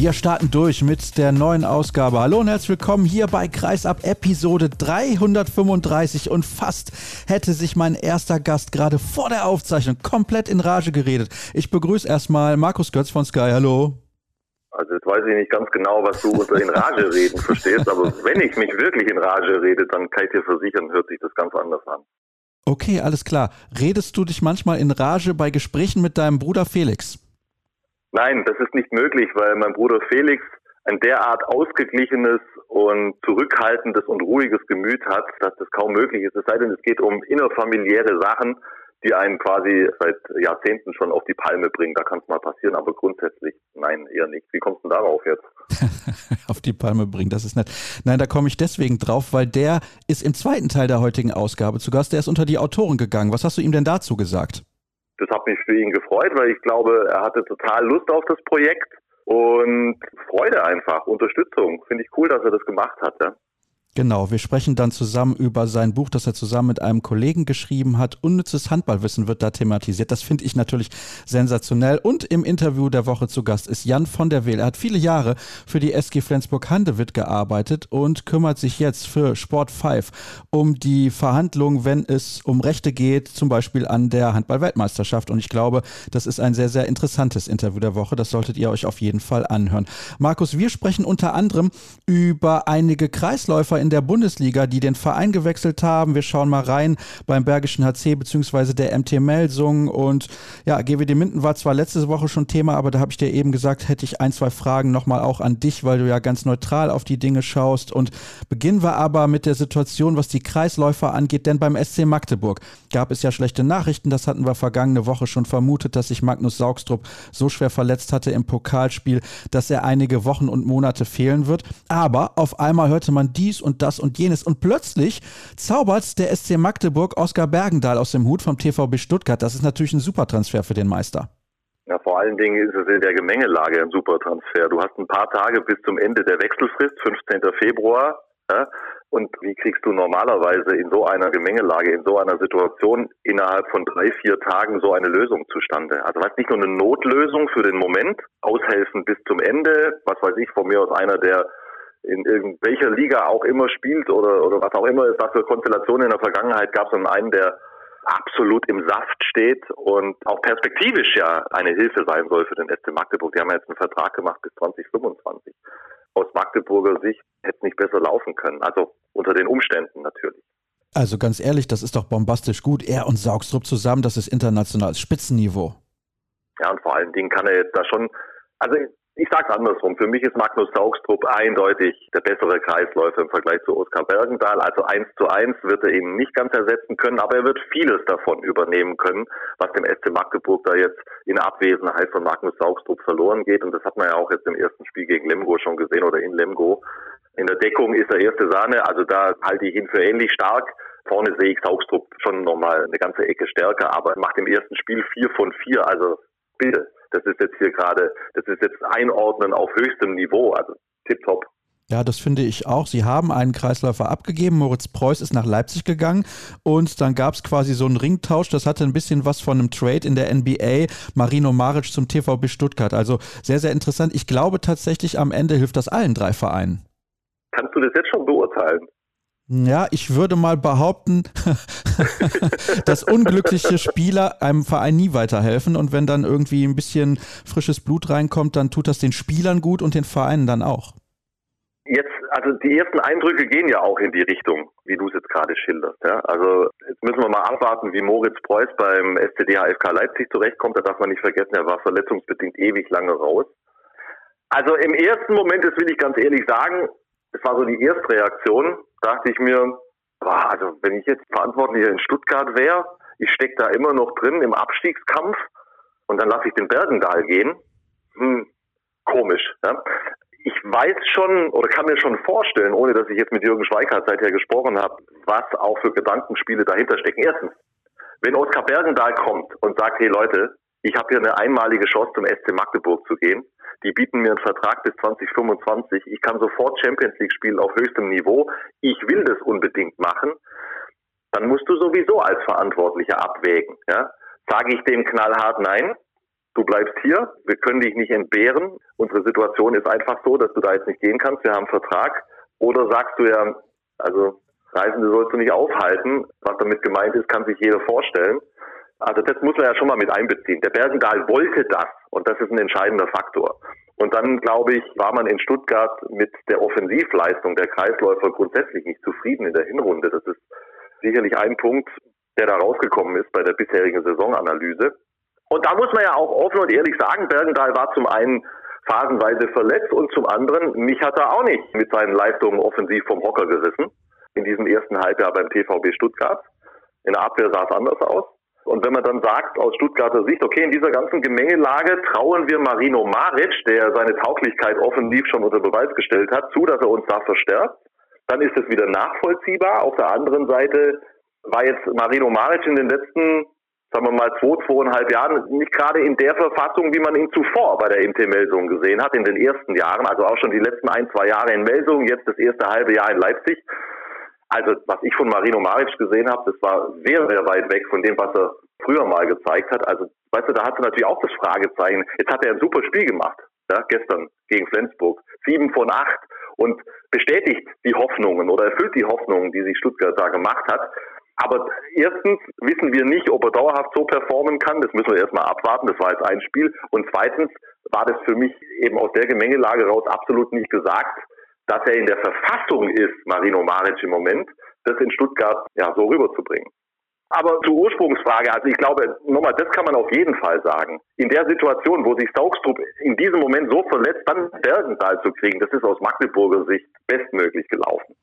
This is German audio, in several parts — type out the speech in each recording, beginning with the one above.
Wir starten durch mit der neuen Ausgabe. Hallo und herzlich willkommen hier bei Kreisab Episode 335 und fast hätte sich mein erster Gast gerade vor der Aufzeichnung komplett in Rage geredet. Ich begrüße erstmal Markus Götz von Sky. Hallo. Also jetzt weiß ich nicht ganz genau, was du unter in Rage reden verstehst, aber wenn ich mich wirklich in Rage rede, dann kann ich dir versichern, hört sich das ganz anders an. Okay, alles klar. Redest du dich manchmal in Rage bei Gesprächen mit deinem Bruder Felix? Nein, das ist nicht möglich, weil mein Bruder Felix ein derart ausgeglichenes und zurückhaltendes und ruhiges Gemüt hat, dass das kaum möglich ist. Es sei denn, es geht um innerfamiliäre Sachen, die einen quasi seit Jahrzehnten schon auf die Palme bringen. Da kann es mal passieren, aber grundsätzlich nein, eher nicht. Wie kommst du darauf jetzt? auf die Palme bringen, das ist nett. Nein, da komme ich deswegen drauf, weil der ist im zweiten Teil der heutigen Ausgabe zu Gast. Der ist unter die Autoren gegangen. Was hast du ihm denn dazu gesagt? Das hat mich für ihn gefreut, weil ich glaube, er hatte total Lust auf das Projekt und Freude einfach, Unterstützung. Finde ich cool, dass er das gemacht hat. Ja? Genau, wir sprechen dann zusammen über sein Buch, das er zusammen mit einem Kollegen geschrieben hat. Unnützes Handballwissen wird da thematisiert. Das finde ich natürlich sensationell. Und im Interview der Woche zu Gast ist Jan von der Wehl. Er hat viele Jahre für die SG Flensburg-Handewitt gearbeitet und kümmert sich jetzt für Sport 5 um die Verhandlungen, wenn es um Rechte geht, zum Beispiel an der Handball-Weltmeisterschaft. Und ich glaube, das ist ein sehr, sehr interessantes Interview der Woche. Das solltet ihr euch auf jeden Fall anhören. Markus, wir sprechen unter anderem über einige Kreisläufer in in der Bundesliga, die den Verein gewechselt haben. Wir schauen mal rein beim Bergischen HC bzw. der MT Melsung. Und ja, GWD Minden war zwar letzte Woche schon Thema, aber da habe ich dir eben gesagt, hätte ich ein, zwei Fragen nochmal auch an dich, weil du ja ganz neutral auf die Dinge schaust. Und beginnen wir aber mit der Situation, was die Kreisläufer angeht, denn beim SC Magdeburg gab es ja schlechte Nachrichten. Das hatten wir vergangene Woche schon vermutet, dass sich Magnus Saugstrup so schwer verletzt hatte im Pokalspiel, dass er einige Wochen und Monate fehlen wird. Aber auf einmal hörte man dies und das und jenes. Und plötzlich zaubert der SC Magdeburg Oskar Bergendahl aus dem Hut vom TVB Stuttgart. Das ist natürlich ein super Transfer für den Meister. Ja, vor allen Dingen ist es in der Gemengelage ein super Transfer. Du hast ein paar Tage bis zum Ende der Wechselfrist, 15. Februar. Ja? Und wie kriegst du normalerweise in so einer Gemengelage, in so einer Situation innerhalb von drei, vier Tagen so eine Lösung zustande? Also was nicht nur eine Notlösung für den Moment, aushelfen bis zum Ende, was weiß ich, von mir aus einer, der in irgendwelcher Liga auch immer spielt oder, oder was auch immer es da für Konstellationen in der Vergangenheit gab, sondern einen, der absolut im Saft steht und auch perspektivisch ja eine Hilfe sein soll für den SC Magdeburg. Die haben ja jetzt einen Vertrag gemacht bis 2025. Aus Magdeburger Sicht hätte es nicht besser laufen können. Also unter den Umständen natürlich. Also ganz ehrlich, das ist doch bombastisch gut. Er und Saugstrup zusammen, das ist internationales Spitzenniveau. Ja, und vor allen Dingen kann er jetzt da schon, also ich sage andersrum. Für mich ist Magnus Saugstrup eindeutig der bessere Kreisläufer im Vergleich zu Oskar Bergendahl. Also eins zu eins wird er ihn nicht ganz ersetzen können, aber er wird vieles davon übernehmen können, was dem SC Magdeburg da jetzt in Abwesenheit von Magnus Saugstrup verloren geht. Und das hat man ja auch jetzt im ersten Spiel gegen Lemgo schon gesehen oder in Lemgo. In der Deckung ist er erste Sahne, also da halte ich ihn für ähnlich stark. Vorne sehe ich Saugstrup schon nochmal eine ganze Ecke stärker, aber er macht im ersten Spiel vier von vier, also bitte das ist jetzt hier gerade, das ist jetzt Einordnen auf höchstem Niveau, also tipptopp. Ja, das finde ich auch. Sie haben einen Kreisläufer abgegeben. Moritz Preuß ist nach Leipzig gegangen und dann gab es quasi so einen Ringtausch. Das hatte ein bisschen was von einem Trade in der NBA. Marino Maric zum TVB Stuttgart. Also sehr, sehr interessant. Ich glaube tatsächlich, am Ende hilft das allen drei Vereinen. Kannst du das jetzt schon beurteilen? Ja, ich würde mal behaupten, dass unglückliche Spieler einem Verein nie weiterhelfen und wenn dann irgendwie ein bisschen frisches Blut reinkommt, dann tut das den Spielern gut und den Vereinen dann auch. Jetzt, also die ersten Eindrücke gehen ja auch in die Richtung, wie du es jetzt gerade schilderst. Ja? Also jetzt müssen wir mal abwarten, wie Moritz Preuß beim SCD HFK Leipzig zurechtkommt. Da darf man nicht vergessen, er war verletzungsbedingt ewig lange raus. Also im ersten Moment, das will ich ganz ehrlich sagen, es war so die Erstreaktion, dachte ich mir, boah, also wenn ich jetzt Verantwortlicher in Stuttgart wäre, ich stecke da immer noch drin im Abstiegskampf und dann lasse ich den Bergendahl gehen. Hm, komisch. Ja? Ich weiß schon oder kann mir schon vorstellen, ohne dass ich jetzt mit Jürgen Schweikart seither gesprochen habe, was auch für Gedankenspiele dahinter stecken. Erstens, wenn Oskar Bergendahl kommt und sagt, hey Leute, ich habe hier eine einmalige Chance zum SC Magdeburg zu gehen, die bieten mir einen Vertrag bis 2025, ich kann sofort Champions League spielen auf höchstem Niveau, ich will das unbedingt machen, dann musst du sowieso als Verantwortlicher abwägen. Ja? Sage ich dem knallhart nein, du bleibst hier, wir können dich nicht entbehren, unsere Situation ist einfach so, dass du da jetzt nicht gehen kannst, wir haben einen Vertrag. Oder sagst du ja, also Reisende sollst du nicht aufhalten, was damit gemeint ist, kann sich jeder vorstellen. Also das muss man ja schon mal mit einbeziehen. Der Bergendahl wollte das und das ist ein entscheidender Faktor. Und dann, glaube ich, war man in Stuttgart mit der Offensivleistung der Kreisläufer grundsätzlich nicht zufrieden in der Hinrunde. Das ist sicherlich ein Punkt, der da rausgekommen ist bei der bisherigen Saisonanalyse. Und da muss man ja auch offen und ehrlich sagen, Bergendahl war zum einen phasenweise verletzt und zum anderen, mich hat er auch nicht mit seinen Leistungen offensiv vom Hocker gerissen in diesem ersten Halbjahr beim TVB Stuttgart. In der Abwehr sah es anders aus. Und wenn man dann sagt aus Stuttgarter Sicht, okay, in dieser ganzen Gemengelage trauen wir Marino Maric, der seine Tauglichkeit offensiv schon unter Beweis gestellt hat, zu, dass er uns da verstärkt, dann ist es wieder nachvollziehbar. Auf der anderen Seite war jetzt Marino Maric in den letzten, sagen wir mal, zwei, zweieinhalb Jahren nicht gerade in der Verfassung, wie man ihn zuvor bei der MT Melsung gesehen hat, in den ersten Jahren, also auch schon die letzten ein, zwei Jahre in Melsung, jetzt das erste halbe Jahr in Leipzig. Also was ich von Marino Maric gesehen habe, das war sehr, sehr weit weg von dem, was er früher mal gezeigt hat. Also weißt du, da hatte natürlich auch das Fragezeichen. Jetzt hat er ein super Spiel gemacht, ja, gestern gegen Flensburg. Sieben von acht und bestätigt die Hoffnungen oder erfüllt die Hoffnungen, die sich Stuttgart da gemacht hat. Aber erstens wissen wir nicht, ob er dauerhaft so performen kann. Das müssen wir erstmal abwarten. Das war jetzt ein Spiel. Und zweitens war das für mich eben aus der Gemengelage raus absolut nicht gesagt, dass er in der Verfassung ist, Marino Maric im Moment, das in Stuttgart ja so rüberzubringen. Aber zur Ursprungsfrage, also ich glaube, nochmal, das kann man auf jeden Fall sagen. In der Situation, wo sich Saugstrup in diesem Moment so verletzt, dann Bergenthal zu kriegen, das ist aus Magdeburger Sicht bestmöglich gelaufen.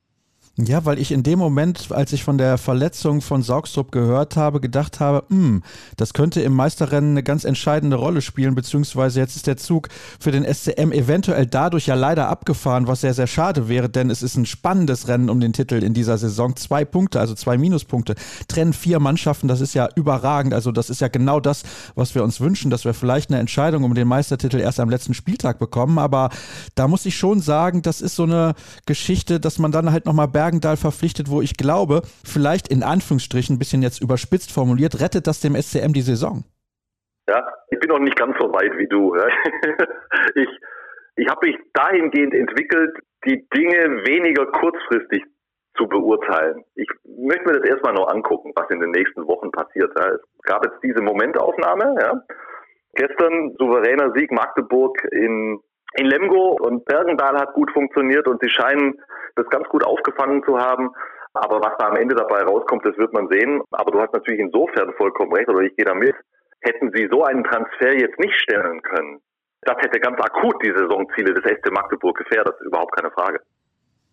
Ja, weil ich in dem Moment, als ich von der Verletzung von Saugstrup gehört habe, gedacht habe, hm, das könnte im Meisterrennen eine ganz entscheidende Rolle spielen, beziehungsweise jetzt ist der Zug für den SCM eventuell dadurch ja leider abgefahren, was sehr, sehr schade wäre, denn es ist ein spannendes Rennen um den Titel in dieser Saison. Zwei Punkte, also zwei Minuspunkte, trennen vier Mannschaften, das ist ja überragend. Also das ist ja genau das, was wir uns wünschen, dass wir vielleicht eine Entscheidung um den Meistertitel erst am letzten Spieltag bekommen. Aber da muss ich schon sagen, das ist so eine Geschichte, dass man dann halt nochmal Bergendahl verpflichtet, wo ich glaube, vielleicht in Anführungsstrichen, ein bisschen jetzt überspitzt formuliert, rettet das dem SCM die Saison. Ja, ich bin noch nicht ganz so weit wie du. ich ich habe mich dahingehend entwickelt, die Dinge weniger kurzfristig zu beurteilen. Ich möchte mir das erstmal nur angucken, was in den nächsten Wochen passiert. Es gab jetzt diese Momentaufnahme. Ja. Gestern souveräner Sieg Magdeburg in in Lemgo und Bergendahl hat gut funktioniert und sie scheinen das ganz gut aufgefangen zu haben. Aber was da am Ende dabei rauskommt, das wird man sehen. Aber du hast natürlich insofern vollkommen recht, oder ich gehe da mit. Hätten sie so einen Transfer jetzt nicht stellen können, das hätte ganz akut die Saisonziele des SC Magdeburg gefährdet, überhaupt keine Frage.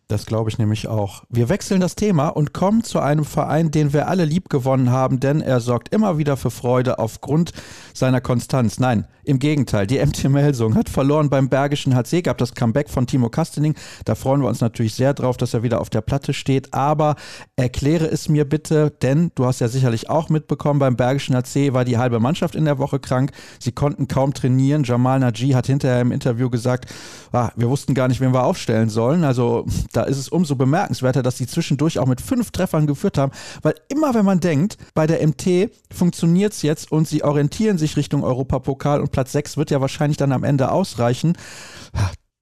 Das glaube ich nämlich auch. Wir wechseln das Thema und kommen zu einem Verein, den wir alle lieb gewonnen haben, denn er sorgt immer wieder für Freude aufgrund seiner Konstanz. Nein, im Gegenteil, die MT Melsung hat verloren beim Bergischen HC, gab das Comeback von Timo Kastening. Da freuen wir uns natürlich sehr drauf, dass er wieder auf der Platte steht. Aber erkläre es mir bitte, denn du hast ja sicherlich auch mitbekommen, beim Bergischen HC war die halbe Mannschaft in der Woche krank. Sie konnten kaum trainieren. Jamal Naji hat hinterher im Interview gesagt, ah, wir wussten gar nicht, wen wir aufstellen sollen. Also da ist es umso bemerkenswerter, dass sie zwischendurch auch mit fünf Treffern geführt haben, weil immer wenn man denkt, bei der MT funktioniert es jetzt und sie orientieren sich Richtung Europapokal und Platz 6 wird ja wahrscheinlich dann am Ende ausreichen,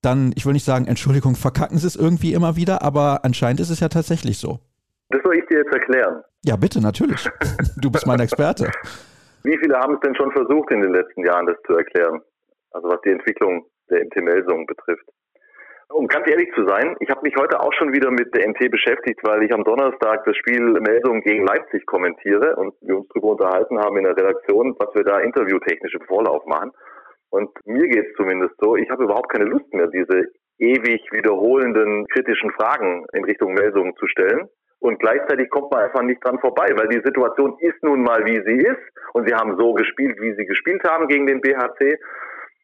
dann, ich will nicht sagen, Entschuldigung, verkacken sie es irgendwie immer wieder, aber anscheinend ist es ja tatsächlich so. Das soll ich dir jetzt erklären. Ja, bitte, natürlich. Du bist mein Experte. Wie viele haben es denn schon versucht in den letzten Jahren, das zu erklären? Also was die Entwicklung der MT-Melsung betrifft. Um ganz ehrlich zu sein, ich habe mich heute auch schon wieder mit der MT beschäftigt, weil ich am Donnerstag das Spiel Meldung gegen Leipzig kommentiere und wir uns darüber unterhalten haben in der Redaktion, was wir da interviewtechnisch im Vorlauf machen. Und mir geht es zumindest so, ich habe überhaupt keine Lust mehr, diese ewig wiederholenden kritischen Fragen in Richtung Meldungen zu stellen. Und gleichzeitig kommt man einfach nicht dran vorbei, weil die Situation ist nun mal, wie sie ist. Und sie haben so gespielt, wie sie gespielt haben gegen den BHC.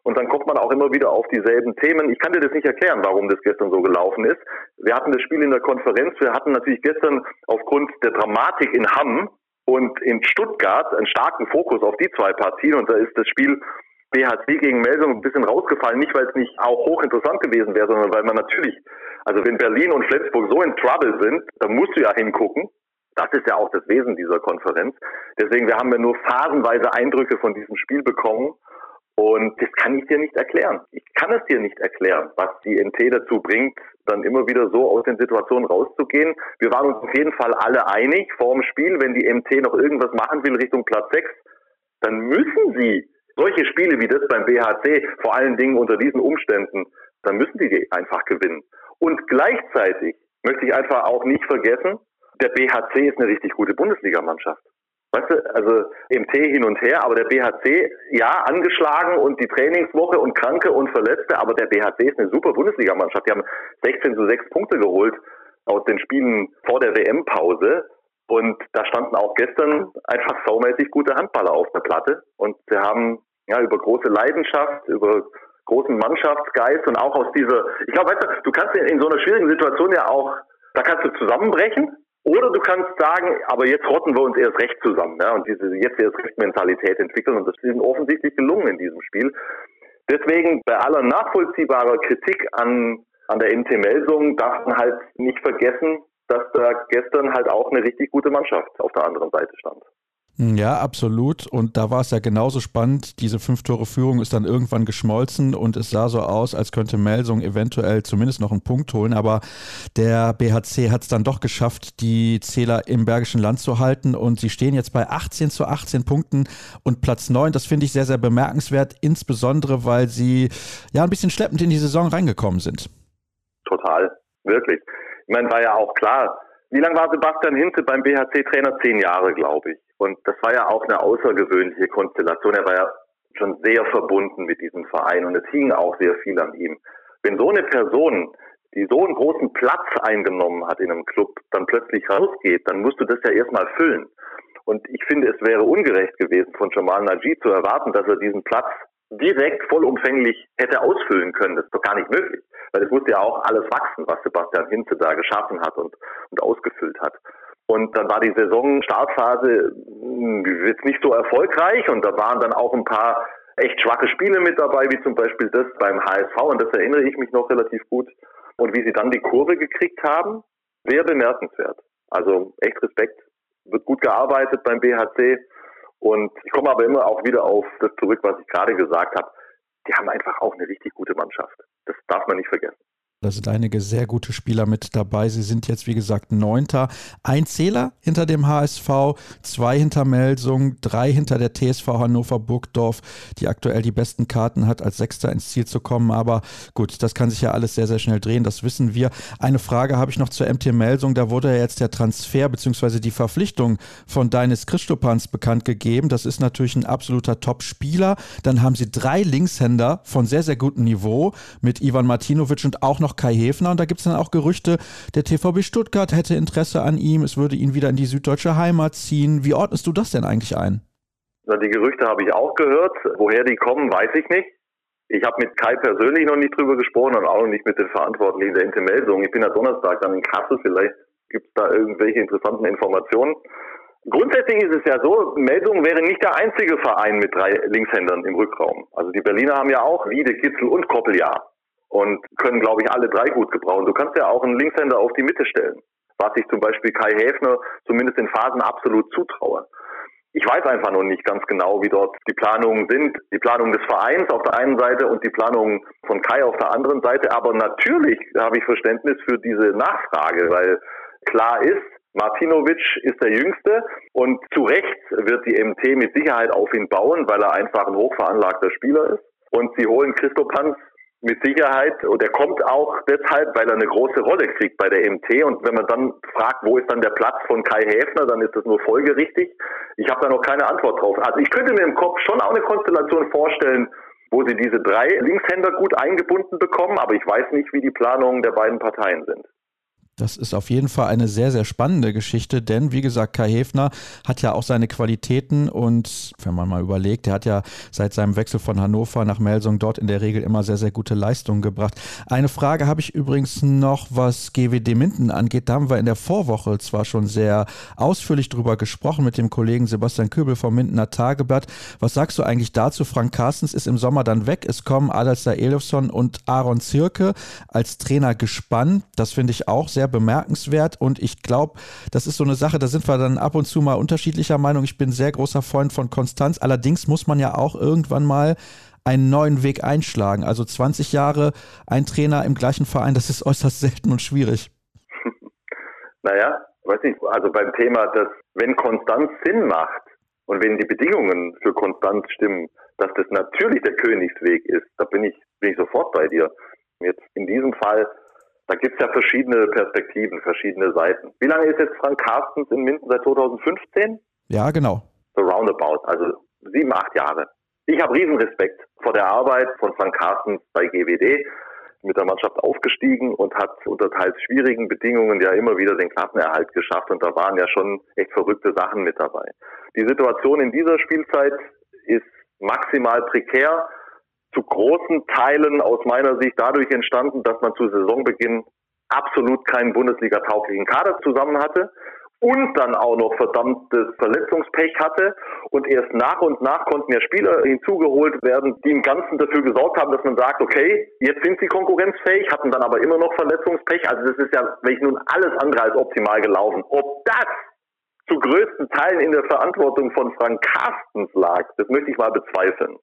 Und dann kommt man auch immer wieder auf dieselben Themen. Ich kann dir das nicht erklären, warum das gestern so gelaufen ist. Wir hatten das Spiel in der Konferenz. Wir hatten natürlich gestern aufgrund der Dramatik in Hamm und in Stuttgart einen starken Fokus auf die zwei Partien. Und da ist das Spiel BHC gegen Melsung ein bisschen rausgefallen. Nicht, weil es nicht auch hochinteressant gewesen wäre, sondern weil man natürlich, also wenn Berlin und Flensburg so in Trouble sind, dann musst du ja hingucken. Das ist ja auch das Wesen dieser Konferenz. Deswegen, wir haben ja nur phasenweise Eindrücke von diesem Spiel bekommen. Und das kann ich dir nicht erklären. Ich kann es dir nicht erklären, was die NT dazu bringt, dann immer wieder so aus den Situationen rauszugehen. Wir waren uns auf jeden Fall alle einig vor dem Spiel, wenn die MT noch irgendwas machen will Richtung Platz 6, dann müssen sie solche Spiele wie das beim BHC, vor allen Dingen unter diesen Umständen, dann müssen die einfach gewinnen. Und gleichzeitig möchte ich einfach auch nicht vergessen, der BHC ist eine richtig gute Bundesligamannschaft. Weißt du, also MT hin und her, aber der BHC, ja, angeschlagen und die Trainingswoche und Kranke und Verletzte, aber der BHC ist eine super Bundesligamannschaft. Die haben 16 zu 6 Punkte geholt aus den Spielen vor der WM-Pause. Und da standen auch gestern einfach saumäßig gute Handballer auf der Platte. Und sie haben ja über große Leidenschaft, über großen Mannschaftsgeist und auch aus dieser, ich glaube, weißt du, du kannst in so einer schwierigen Situation ja auch, da kannst du zusammenbrechen oder du kannst sagen, aber jetzt rotten wir uns erst recht zusammen ja, und diese jetzt erst recht Mentalität entwickeln und das ist offensichtlich gelungen in diesem Spiel. Deswegen bei aller nachvollziehbarer Kritik an, an der MT Melsung darf man halt nicht vergessen, dass da gestern halt auch eine richtig gute Mannschaft auf der anderen Seite stand. Ja, absolut. Und da war es ja genauso spannend. Diese Fünf-Tore-Führung ist dann irgendwann geschmolzen und es sah so aus, als könnte Melsung eventuell zumindest noch einen Punkt holen. Aber der BHC hat es dann doch geschafft, die Zähler im Bergischen Land zu halten. Und sie stehen jetzt bei 18 zu 18 Punkten und Platz 9. Das finde ich sehr, sehr bemerkenswert, insbesondere weil sie ja ein bisschen schleppend in die Saison reingekommen sind. Total, wirklich. Ich meine, war ja auch klar, wie lange war Sebastian Hinze beim BHC-Trainer? Zehn Jahre, glaube ich. Und das war ja auch eine außergewöhnliche Konstellation. Er war ja schon sehr verbunden mit diesem Verein und es hing auch sehr viel an ihm. Wenn so eine Person, die so einen großen Platz eingenommen hat in einem Club, dann plötzlich rausgeht, dann musst du das ja erstmal füllen. Und ich finde, es wäre ungerecht gewesen von Jamal Najee zu erwarten, dass er diesen Platz direkt vollumfänglich hätte ausfüllen können. Das ist doch gar nicht möglich. Weil es musste ja auch alles wachsen, was Sebastian Hinze da geschaffen hat und, und ausgefüllt hat. Und dann war die Saison-Startphase hm, jetzt nicht so erfolgreich und da waren dann auch ein paar echt schwache Spiele mit dabei, wie zum Beispiel das beim HSV und das erinnere ich mich noch relativ gut. Und wie sie dann die Kurve gekriegt haben, sehr bemerkenswert. Also echt Respekt, wird gut gearbeitet beim BHC und ich komme aber immer auch wieder auf das zurück, was ich gerade gesagt habe. Die haben einfach auch eine richtig gute Mannschaft. Das darf man nicht vergessen. Da sind einige sehr gute Spieler mit dabei. Sie sind jetzt, wie gesagt, Neunter. Ein Zähler hinter dem HSV, zwei hinter Melsung, drei hinter der TSV Hannover Burgdorf, die aktuell die besten Karten hat, als Sechster ins Ziel zu kommen. Aber gut, das kann sich ja alles sehr, sehr schnell drehen, das wissen wir. Eine Frage habe ich noch zur MT Melsung. Da wurde ja jetzt der Transfer bzw. die Verpflichtung von Deines Christopans bekannt gegeben. Das ist natürlich ein absoluter Top-Spieler. Dann haben sie drei Linkshänder von sehr, sehr gutem Niveau mit Ivan Martinovic und auch noch noch Kai Häfner und da gibt es dann auch Gerüchte, der TVB Stuttgart hätte Interesse an ihm, es würde ihn wieder in die süddeutsche Heimat ziehen. Wie ordnest du das denn eigentlich ein? Die Gerüchte habe ich auch gehört. Woher die kommen, weiß ich nicht. Ich habe mit Kai persönlich noch nicht drüber gesprochen und auch noch nicht mit den Verantwortlichen der Intermeldung. Ich bin am Donnerstag dann in Kassel. Vielleicht gibt es da irgendwelche interessanten Informationen. Grundsätzlich ist es ja so, Meldung wäre nicht der einzige Verein mit drei Linkshändern im Rückraum. Also die Berliner haben ja auch Wiede, Kitzel und Koppeljahr und können, glaube ich, alle drei gut gebrauchen. Du kannst ja auch einen Linkshänder auf die Mitte stellen, was ich zum Beispiel Kai Häfner zumindest in Phasen absolut zutraue. Ich weiß einfach noch nicht ganz genau, wie dort die Planungen sind. Die Planung des Vereins auf der einen Seite und die Planung von Kai auf der anderen Seite. Aber natürlich habe ich Verständnis für diese Nachfrage, weil klar ist, Martinovic ist der Jüngste und zu Recht wird die MT mit Sicherheit auf ihn bauen, weil er einfach ein hochveranlagter Spieler ist. Und sie holen Christo Panz mit Sicherheit, und er kommt auch deshalb, weil er eine große Rolle kriegt bei der MT. Und wenn man dann fragt, wo ist dann der Platz von Kai Häfner, dann ist das nur folgerichtig. Ich habe da noch keine Antwort drauf. Also ich könnte mir im Kopf schon auch eine Konstellation vorstellen, wo sie diese drei Linkshänder gut eingebunden bekommen, aber ich weiß nicht, wie die Planungen der beiden Parteien sind. Das ist auf jeden Fall eine sehr, sehr spannende Geschichte, denn wie gesagt, Kai Hefner hat ja auch seine Qualitäten und wenn man mal überlegt, er hat ja seit seinem Wechsel von Hannover nach Melsung dort in der Regel immer sehr, sehr gute Leistungen gebracht. Eine Frage habe ich übrigens noch, was GWD Minden angeht. Da haben wir in der Vorwoche zwar schon sehr ausführlich drüber gesprochen mit dem Kollegen Sebastian Köbel vom Mindener Tageblatt. Was sagst du eigentlich dazu? Frank Carstens ist im Sommer dann weg. Es kommen Adalster Elofsson und Aaron Zirke als Trainer gespannt. Das finde ich auch sehr sehr bemerkenswert und ich glaube, das ist so eine Sache, da sind wir dann ab und zu mal unterschiedlicher Meinung. Ich bin sehr großer Freund von Konstanz. Allerdings muss man ja auch irgendwann mal einen neuen Weg einschlagen. Also 20 Jahre ein Trainer im gleichen Verein, das ist äußerst selten und schwierig. Naja, weiß ich, also beim Thema, dass wenn Konstanz Sinn macht und wenn die Bedingungen für Konstanz stimmen, dass das natürlich der Königsweg ist, da bin ich, bin ich sofort bei dir. Jetzt in diesem Fall da gibt es ja verschiedene Perspektiven, verschiedene Seiten. Wie lange ist jetzt Frank Carstens in Minden seit 2015? Ja, genau. So roundabout, also sieben, acht Jahre. Ich habe Riesenrespekt vor der Arbeit von Frank Carstens bei GWD mit der Mannschaft aufgestiegen und hat unter teils schwierigen Bedingungen ja immer wieder den Klassenerhalt geschafft und da waren ja schon echt verrückte Sachen mit dabei. Die Situation in dieser Spielzeit ist maximal prekär zu großen Teilen aus meiner Sicht dadurch entstanden, dass man zu Saisonbeginn absolut keinen Bundesliga-tauglichen Kader zusammen hatte und dann auch noch verdammtes Verletzungspech hatte und erst nach und nach konnten ja Spieler hinzugeholt werden, die im Ganzen dafür gesorgt haben, dass man sagt, okay, jetzt sind sie konkurrenzfähig, hatten dann aber immer noch Verletzungspech. Also das ist ja wirklich nun alles andere als optimal gelaufen. Ob das zu größten Teilen in der Verantwortung von Frank Carstens lag, das möchte ich mal bezweifeln.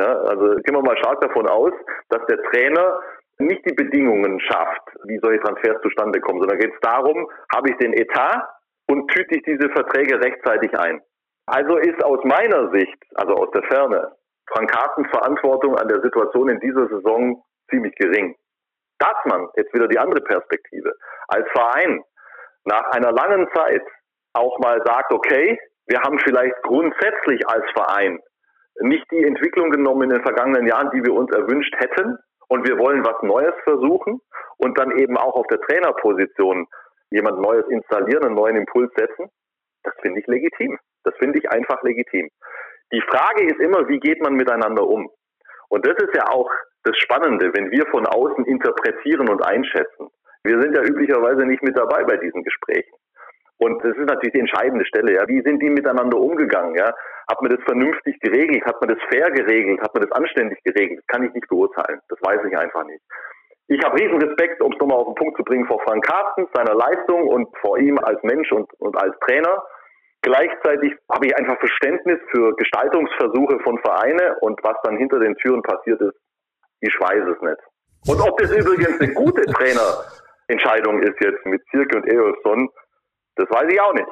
Ja, also gehen wir mal stark davon aus, dass der Trainer nicht die Bedingungen schafft, wie solche Transfers zustande kommen, sondern geht es darum, habe ich den Etat und tüte ich diese Verträge rechtzeitig ein. Also ist aus meiner Sicht, also aus der Ferne, Frank Carstens Verantwortung an der Situation in dieser Saison ziemlich gering. Dass man, jetzt wieder die andere Perspektive, als Verein nach einer langen Zeit auch mal sagt, okay, wir haben vielleicht grundsätzlich als Verein nicht die Entwicklung genommen in den vergangenen Jahren, die wir uns erwünscht hätten. Und wir wollen was Neues versuchen und dann eben auch auf der Trainerposition jemand Neues installieren, einen neuen Impuls setzen. Das finde ich legitim. Das finde ich einfach legitim. Die Frage ist immer, wie geht man miteinander um? Und das ist ja auch das Spannende, wenn wir von außen interpretieren und einschätzen. Wir sind ja üblicherweise nicht mit dabei bei diesen Gesprächen. Und das ist natürlich die entscheidende Stelle. Ja. Wie sind die miteinander umgegangen? Ja? Hat man das vernünftig geregelt? Hat man das fair geregelt? Hat man das anständig geregelt? Das kann ich nicht beurteilen. Das weiß ich einfach nicht. Ich habe riesen Respekt, um es nochmal auf den Punkt zu bringen, vor Frank Carstens, seiner Leistung und vor ihm als Mensch und, und als Trainer. Gleichzeitig habe ich einfach Verständnis für Gestaltungsversuche von Vereine und was dann hinter den Türen passiert ist, ich weiß es nicht. Und ob das übrigens eine gute Trainerentscheidung ist jetzt mit Zirke und Eolson, das weiß ich auch nicht.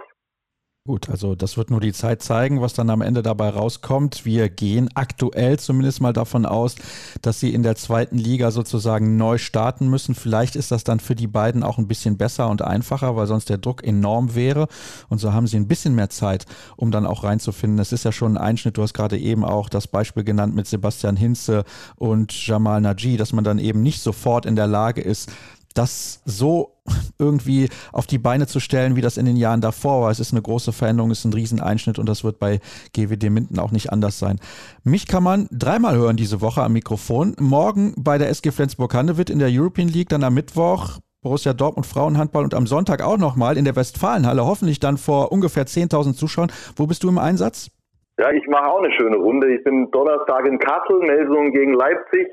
Gut, also das wird nur die Zeit zeigen, was dann am Ende dabei rauskommt. Wir gehen aktuell zumindest mal davon aus, dass sie in der zweiten Liga sozusagen neu starten müssen. Vielleicht ist das dann für die beiden auch ein bisschen besser und einfacher, weil sonst der Druck enorm wäre. Und so haben sie ein bisschen mehr Zeit, um dann auch reinzufinden. Es ist ja schon ein Einschnitt. Du hast gerade eben auch das Beispiel genannt mit Sebastian Hinze und Jamal Naji, dass man dann eben nicht sofort in der Lage ist, das so irgendwie auf die Beine zu stellen, wie das in den Jahren davor war. Es ist eine große Veränderung, es ist ein Rieseneinschnitt und das wird bei GWD Minden auch nicht anders sein. Mich kann man dreimal hören diese Woche am Mikrofon. Morgen bei der SG Flensburg-Handewitt in der European League, dann am Mittwoch Borussia Dortmund Frauenhandball und am Sonntag auch nochmal in der Westfalenhalle, hoffentlich dann vor ungefähr 10.000 Zuschauern. Wo bist du im Einsatz? Ja, ich mache auch eine schöne Runde. Ich bin Donnerstag in Kassel, Melsung gegen Leipzig.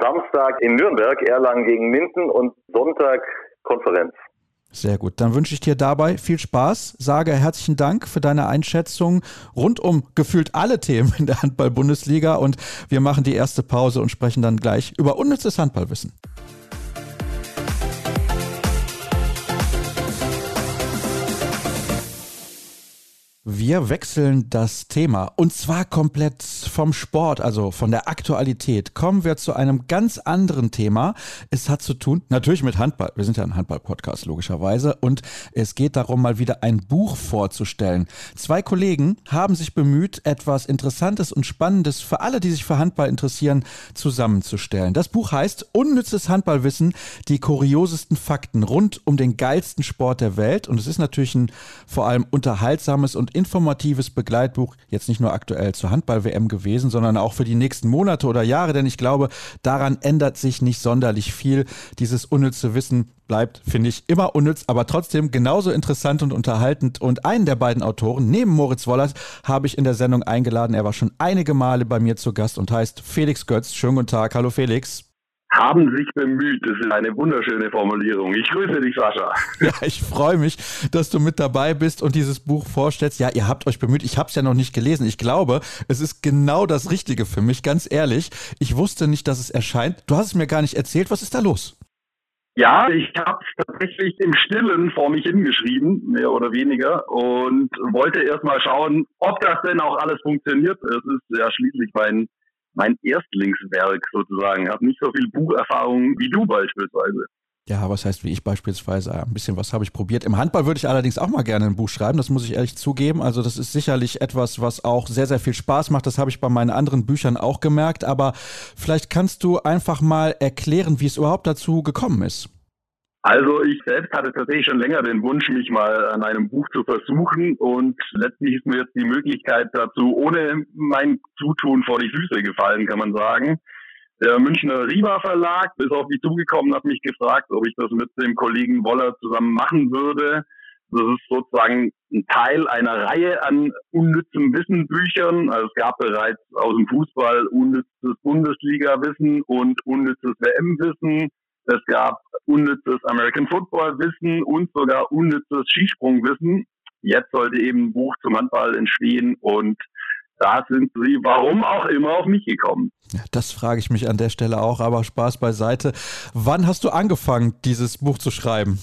Samstag in Nürnberg, Erlangen gegen Minden und Sonntag Konferenz. Sehr gut. Dann wünsche ich dir dabei viel Spaß. Sage herzlichen Dank für deine Einschätzung rund um gefühlt alle Themen in der Handball-Bundesliga und wir machen die erste Pause und sprechen dann gleich über unnützes Handballwissen. Wir wechseln das Thema und zwar komplett vom Sport, also von der Aktualität. Kommen wir zu einem ganz anderen Thema. Es hat zu tun natürlich mit Handball. Wir sind ja ein Handball-Podcast logischerweise und es geht darum, mal wieder ein Buch vorzustellen. Zwei Kollegen haben sich bemüht, etwas Interessantes und Spannendes für alle, die sich für Handball interessieren, zusammenzustellen. Das Buch heißt Unnützes Handballwissen, die kuriosesten Fakten rund um den geilsten Sport der Welt und es ist natürlich ein vor allem unterhaltsames und informatives Begleitbuch, jetzt nicht nur aktuell zur Handball-WM gewesen, sondern auch für die nächsten Monate oder Jahre, denn ich glaube, daran ändert sich nicht sonderlich viel. Dieses unnütze Wissen bleibt, finde ich, immer unnütz, aber trotzdem genauso interessant und unterhaltend. Und einen der beiden Autoren, neben Moritz Wollert, habe ich in der Sendung eingeladen. Er war schon einige Male bei mir zu Gast und heißt Felix Götz. Schönen guten Tag. Hallo Felix haben sich bemüht. Das ist eine wunderschöne Formulierung. Ich grüße dich, Sascha. Ja, ich freue mich, dass du mit dabei bist und dieses Buch vorstellst. Ja, ihr habt euch bemüht. Ich habe es ja noch nicht gelesen. Ich glaube, es ist genau das Richtige für mich, ganz ehrlich. Ich wusste nicht, dass es erscheint. Du hast es mir gar nicht erzählt. Was ist da los? Ja, ich habe es tatsächlich im Stillen vor mich hingeschrieben, mehr oder weniger, und wollte erst mal schauen, ob das denn auch alles funktioniert. Es ist ja schließlich mein mein Erstlingswerk sozusagen. Ich habe nicht so viel Bucherfahrung wie du beispielsweise. Ja, was heißt wie ich beispielsweise? Ein bisschen was habe ich probiert. Im Handball würde ich allerdings auch mal gerne ein Buch schreiben, das muss ich ehrlich zugeben. Also das ist sicherlich etwas, was auch sehr, sehr viel Spaß macht. Das habe ich bei meinen anderen Büchern auch gemerkt. Aber vielleicht kannst du einfach mal erklären, wie es überhaupt dazu gekommen ist. Also ich selbst hatte tatsächlich schon länger den Wunsch, mich mal an einem Buch zu versuchen und letztlich ist mir jetzt die Möglichkeit dazu ohne mein Zutun vor die Füße gefallen, kann man sagen. Der Münchner Riva Verlag ist auf mich zugekommen, hat mich gefragt, ob ich das mit dem Kollegen Woller zusammen machen würde. Das ist sozusagen ein Teil einer Reihe an unnützem Wissenbüchern. Also es gab bereits aus dem Fußball unnützes Bundesliga-Wissen und unnützes WM-Wissen. Es gab unnützes American Football Wissen und sogar unnützes Skisprungwissen. Jetzt sollte eben ein Buch zum Handball entstehen und da sind sie, warum auch immer, auf mich gekommen. Das frage ich mich an der Stelle auch, aber Spaß beiseite. Wann hast du angefangen, dieses Buch zu schreiben?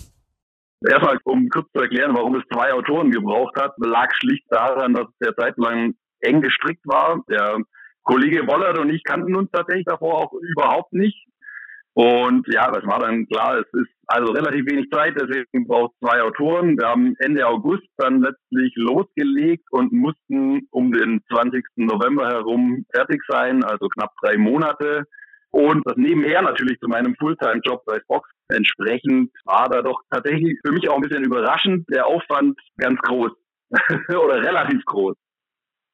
Erstmal, um kurz zu erklären, warum es zwei Autoren gebraucht hat, lag schlicht daran, dass es der Zeit lang eng gestrickt war. Der Kollege Wollert und ich kannten uns tatsächlich davor auch überhaupt nicht. Und ja, das war dann klar, es ist also relativ wenig Zeit, deswegen braucht zwei Autoren. Wir haben Ende August dann letztlich losgelegt und mussten um den 20. November herum fertig sein, also knapp drei Monate. Und das nebenher natürlich zu meinem Fulltime-Job bei Fox. Entsprechend war da doch tatsächlich für mich auch ein bisschen überraschend der Aufwand ganz groß oder relativ groß.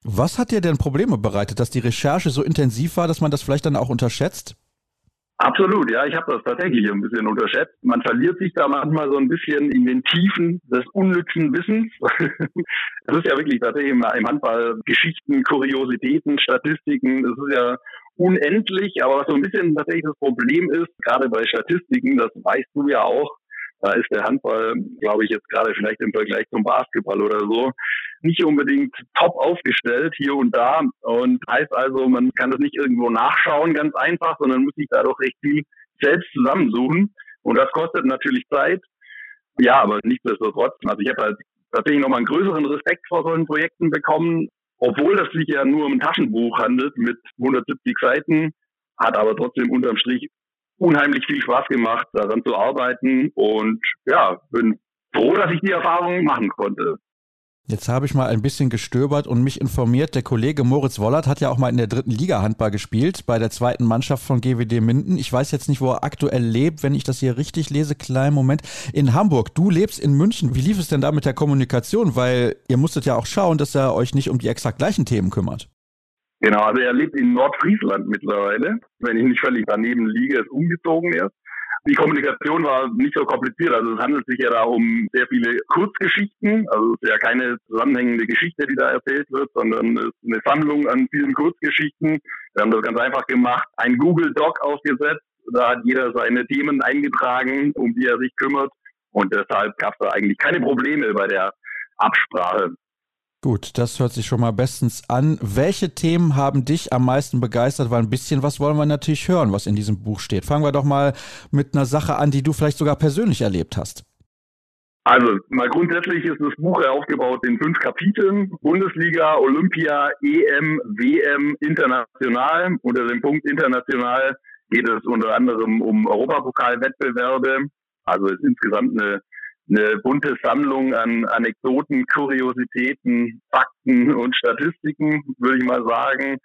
Was hat dir denn Probleme bereitet, dass die Recherche so intensiv war, dass man das vielleicht dann auch unterschätzt? Absolut, ja, ich habe das tatsächlich ein bisschen unterschätzt. Man verliert sich da manchmal so ein bisschen in den Tiefen des unnützen Wissens. Das ist ja wirklich tatsächlich im Handball Geschichten, Kuriositäten, Statistiken, das ist ja unendlich, aber was so ein bisschen tatsächlich das Problem ist, gerade bei Statistiken, das weißt du ja auch, da ist der Handball, glaube ich, jetzt gerade vielleicht im Vergleich zum Basketball oder so, nicht unbedingt top aufgestellt hier und da. Und heißt also, man kann das nicht irgendwo nachschauen, ganz einfach, sondern muss sich dadurch recht viel selbst zusammensuchen. Und das kostet natürlich Zeit. Ja, aber nichtsdestotrotz, also ich habe halt tatsächlich nochmal einen größeren Respekt vor solchen Projekten bekommen, obwohl das sich ja nur um ein Taschenbuch handelt mit 170 Seiten, hat aber trotzdem unterm Strich unheimlich viel Spaß gemacht, daran zu arbeiten und ja, bin froh, dass ich die Erfahrung machen konnte. Jetzt habe ich mal ein bisschen gestöbert und mich informiert. Der Kollege Moritz Wollert hat ja auch mal in der dritten Liga Handball gespielt, bei der zweiten Mannschaft von GWD Minden. Ich weiß jetzt nicht, wo er aktuell lebt, wenn ich das hier richtig lese. Kleinen Moment. In Hamburg. Du lebst in München. Wie lief es denn da mit der Kommunikation? Weil ihr musstet ja auch schauen, dass er euch nicht um die exakt gleichen Themen kümmert. Genau, also er lebt in Nordfriesland mittlerweile. Wenn ich nicht völlig daneben liege, ist umgezogen erst. Die Kommunikation war nicht so kompliziert. Also es handelt sich ja da um sehr viele Kurzgeschichten. Also es ist ja keine zusammenhängende Geschichte, die da erzählt wird, sondern es ist eine Sammlung an vielen Kurzgeschichten. Wir haben das ganz einfach gemacht. Ein Google Doc aufgesetzt. Da hat jeder seine Themen eingetragen, um die er sich kümmert. Und deshalb gab es da eigentlich keine Probleme bei der Absprache. Gut, das hört sich schon mal bestens an. Welche Themen haben dich am meisten begeistert? Weil ein bisschen was wollen wir natürlich hören, was in diesem Buch steht. Fangen wir doch mal mit einer Sache an, die du vielleicht sogar persönlich erlebt hast. Also mal grundsätzlich ist das Buch aufgebaut in fünf Kapiteln. Bundesliga, Olympia, EM, WM, international. Unter dem Punkt international geht es unter anderem um Europapokalwettbewerbe. Also ist insgesamt eine, eine bunte Sammlung an Anekdoten, Kuriositäten, Fakten und Statistiken, würde ich mal sagen.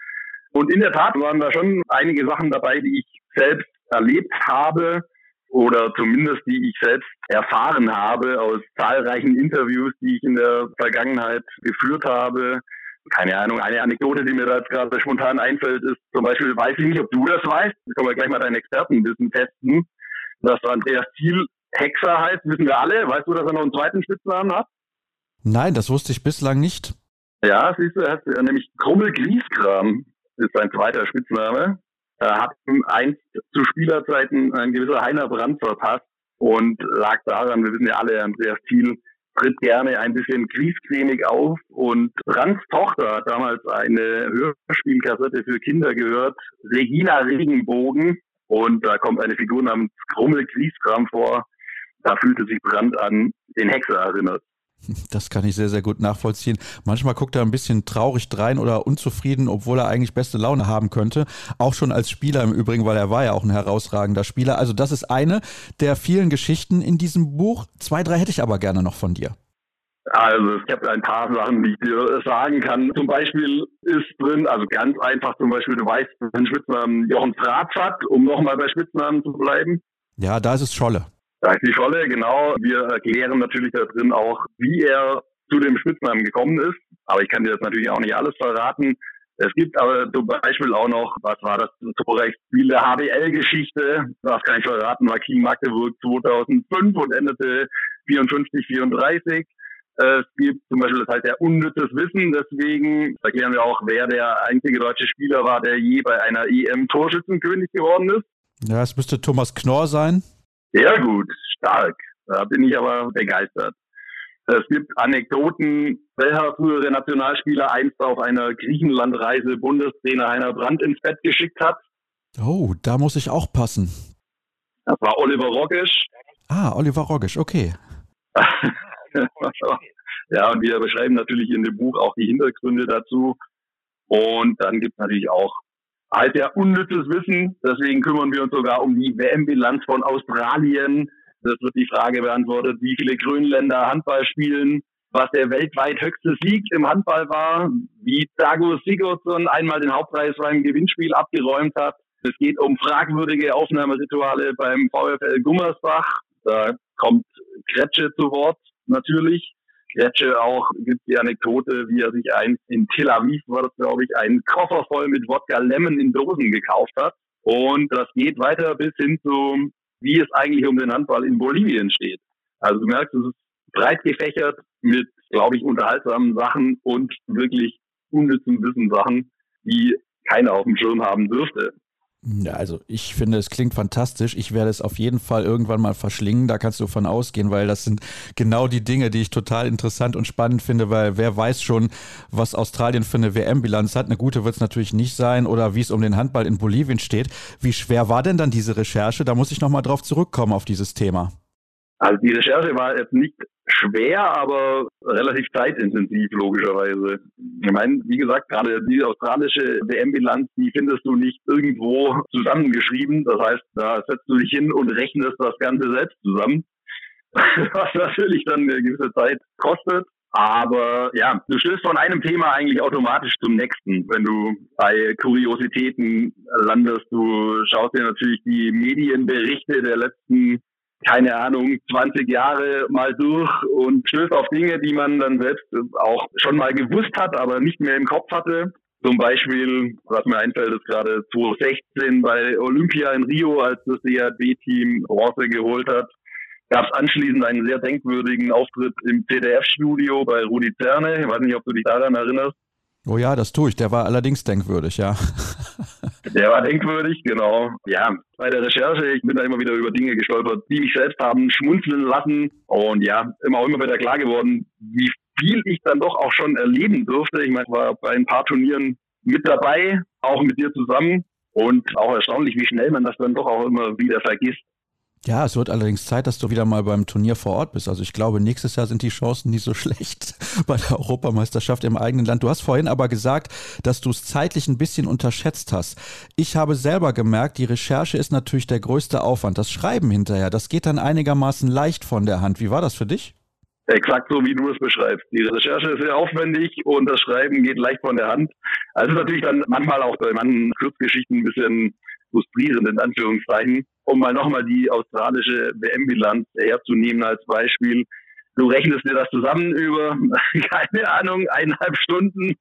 Und in der Tat waren da schon einige Sachen dabei, die ich selbst erlebt habe oder zumindest die ich selbst erfahren habe aus zahlreichen Interviews, die ich in der Vergangenheit geführt habe. Keine Ahnung, eine Anekdote, die mir da jetzt gerade spontan einfällt, ist zum Beispiel, weiß ich nicht, ob du das weißt, können wir gleich mal deinen Expertenwissen testen, dass Andreas Thiel Hexer heißt, wissen wir alle. Weißt du, dass er noch einen zweiten Spitznamen hat? Nein, das wusste ich bislang nicht. Ja, siehst du, er hat nämlich Krummel Grieskram ist sein zweiter Spitzname äh, hat einst zu Spielerzeiten ein gewisser Heiner Brandt verpasst und lag daran, wir wissen ja alle, Andreas Thiel tritt gerne ein bisschen griescremig auf und Brands Tochter hat damals eine Hörspielkassette für Kinder gehört, Regina Regenbogen und da kommt eine Figur namens Krummel Grieskram vor. Da fühlte sich Brand an den Hexer erinnert. Das kann ich sehr, sehr gut nachvollziehen. Manchmal guckt er ein bisschen traurig drein oder unzufrieden, obwohl er eigentlich beste Laune haben könnte. Auch schon als Spieler im Übrigen, weil er war ja auch ein herausragender Spieler. Also das ist eine der vielen Geschichten in diesem Buch. Zwei, drei hätte ich aber gerne noch von dir. Also es gibt ein paar Sachen, die ich dir sagen kann. Zum Beispiel ist drin, also ganz einfach zum Beispiel, du weißt, den Spitznamen Jochen Fratz hat, um nochmal bei Spitznamen zu bleiben. Ja, da ist es Scholle. Da die Scholle, genau. Wir erklären natürlich da drin auch, wie er zu dem Spitznamen gekommen ist. Aber ich kann dir das natürlich auch nicht alles verraten. Es gibt aber zum Beispiel auch noch, was war das, Torrechtsspiel der HBL-Geschichte. Das kann ich verraten, war King Magdeburg 2005 und endete 54, 34. Es gibt zum Beispiel, das heißt ja unnützes Wissen, deswegen erklären wir auch, wer der einzige deutsche Spieler war, der je bei einer EM Torschützenkönig geworden ist. Ja, es müsste Thomas Knorr sein. Sehr gut, stark. Da bin ich aber begeistert. Es gibt Anekdoten, welcher frühere Nationalspieler einst auf einer Griechenlandreise Bundestrainer Heiner Brandt ins Bett geschickt hat. Oh, da muss ich auch passen. Das war Oliver Rogisch. Ah, Oliver Rogisch, okay. ja, und wir beschreiben natürlich in dem Buch auch die Hintergründe dazu. Und dann gibt es natürlich auch halt ja unnützes Wissen. Deswegen kümmern wir uns sogar um die WM-Bilanz von Australien. Das wird die Frage beantwortet, wie viele Grönländer Handball spielen, was der weltweit höchste Sieg im Handball war, wie Dago Sigurdsson einmal den Hauptpreis beim Gewinnspiel abgeräumt hat. Es geht um fragwürdige Aufnahmerituale beim VfL Gummersbach. Da kommt Kretsche zu Wort, natürlich. Kretsche auch gibt die Anekdote, wie er sich einst in Tel Aviv, war das glaube ich, einen Koffer voll mit Wodka Lemon in Dosen gekauft hat. Und das geht weiter bis hin zu, wie es eigentlich um den Handball in Bolivien steht. Also du merkst, es ist breit gefächert mit, glaube ich, unterhaltsamen Sachen und wirklich unnützen Wissenssachen, die keiner auf dem Schirm haben dürfte. Ja, also ich finde, es klingt fantastisch. Ich werde es auf jeden Fall irgendwann mal verschlingen. Da kannst du von ausgehen, weil das sind genau die Dinge, die ich total interessant und spannend finde, weil wer weiß schon, was Australien für eine WM-Bilanz hat. Eine gute wird es natürlich nicht sein oder wie es um den Handball in Bolivien steht. Wie schwer war denn dann diese Recherche? Da muss ich nochmal drauf zurückkommen auf dieses Thema. Also die Recherche war jetzt nicht schwer, aber relativ zeitintensiv, logischerweise. Ich meine, wie gesagt, gerade die australische WM-Bilanz, die findest du nicht irgendwo zusammengeschrieben. Das heißt, da setzt du dich hin und rechnest das Ganze selbst zusammen. Was natürlich dann eine gewisse Zeit kostet. Aber ja, du stößt von einem Thema eigentlich automatisch zum nächsten. Wenn du bei Kuriositäten landest, du schaust dir natürlich die Medienberichte der letzten keine Ahnung, 20 Jahre mal durch und stößt auf Dinge, die man dann selbst auch schon mal gewusst hat, aber nicht mehr im Kopf hatte. Zum Beispiel, was mir einfällt, ist gerade 2016 bei Olympia in Rio, als das DRB-Team Bronze geholt hat, gab es anschließend einen sehr denkwürdigen Auftritt im ZDF-Studio bei Rudi Zerne. Ich weiß nicht, ob du dich daran erinnerst. Oh ja, das tue ich. Der war allerdings denkwürdig, ja. Der war denkwürdig, genau. Ja, bei der Recherche, ich bin da immer wieder über Dinge gestolpert, die mich selbst haben schmunzeln lassen. Und ja, immer auch immer wieder klar geworden, wie viel ich dann doch auch schon erleben durfte. Ich meine, ich war bei ein paar Turnieren mit dabei, auch mit dir zusammen. Und auch erstaunlich, wie schnell man das dann doch auch immer wieder vergisst. Ja, es wird allerdings Zeit, dass du wieder mal beim Turnier vor Ort bist. Also ich glaube, nächstes Jahr sind die Chancen nicht so schlecht bei der Europameisterschaft im eigenen Land. Du hast vorhin aber gesagt, dass du es zeitlich ein bisschen unterschätzt hast. Ich habe selber gemerkt, die Recherche ist natürlich der größte Aufwand. Das Schreiben hinterher, das geht dann einigermaßen leicht von der Hand. Wie war das für dich? Exakt so, wie du es beschreibst. Die Recherche ist sehr aufwendig und das Schreiben geht leicht von der Hand. Also natürlich dann manchmal auch bei manchen Kurzgeschichten ein bisschen frustrierend, in Anführungszeichen um mal nochmal die australische WM-Bilanz herzunehmen als Beispiel. Du rechnest dir das zusammen über, keine Ahnung, eineinhalb Stunden.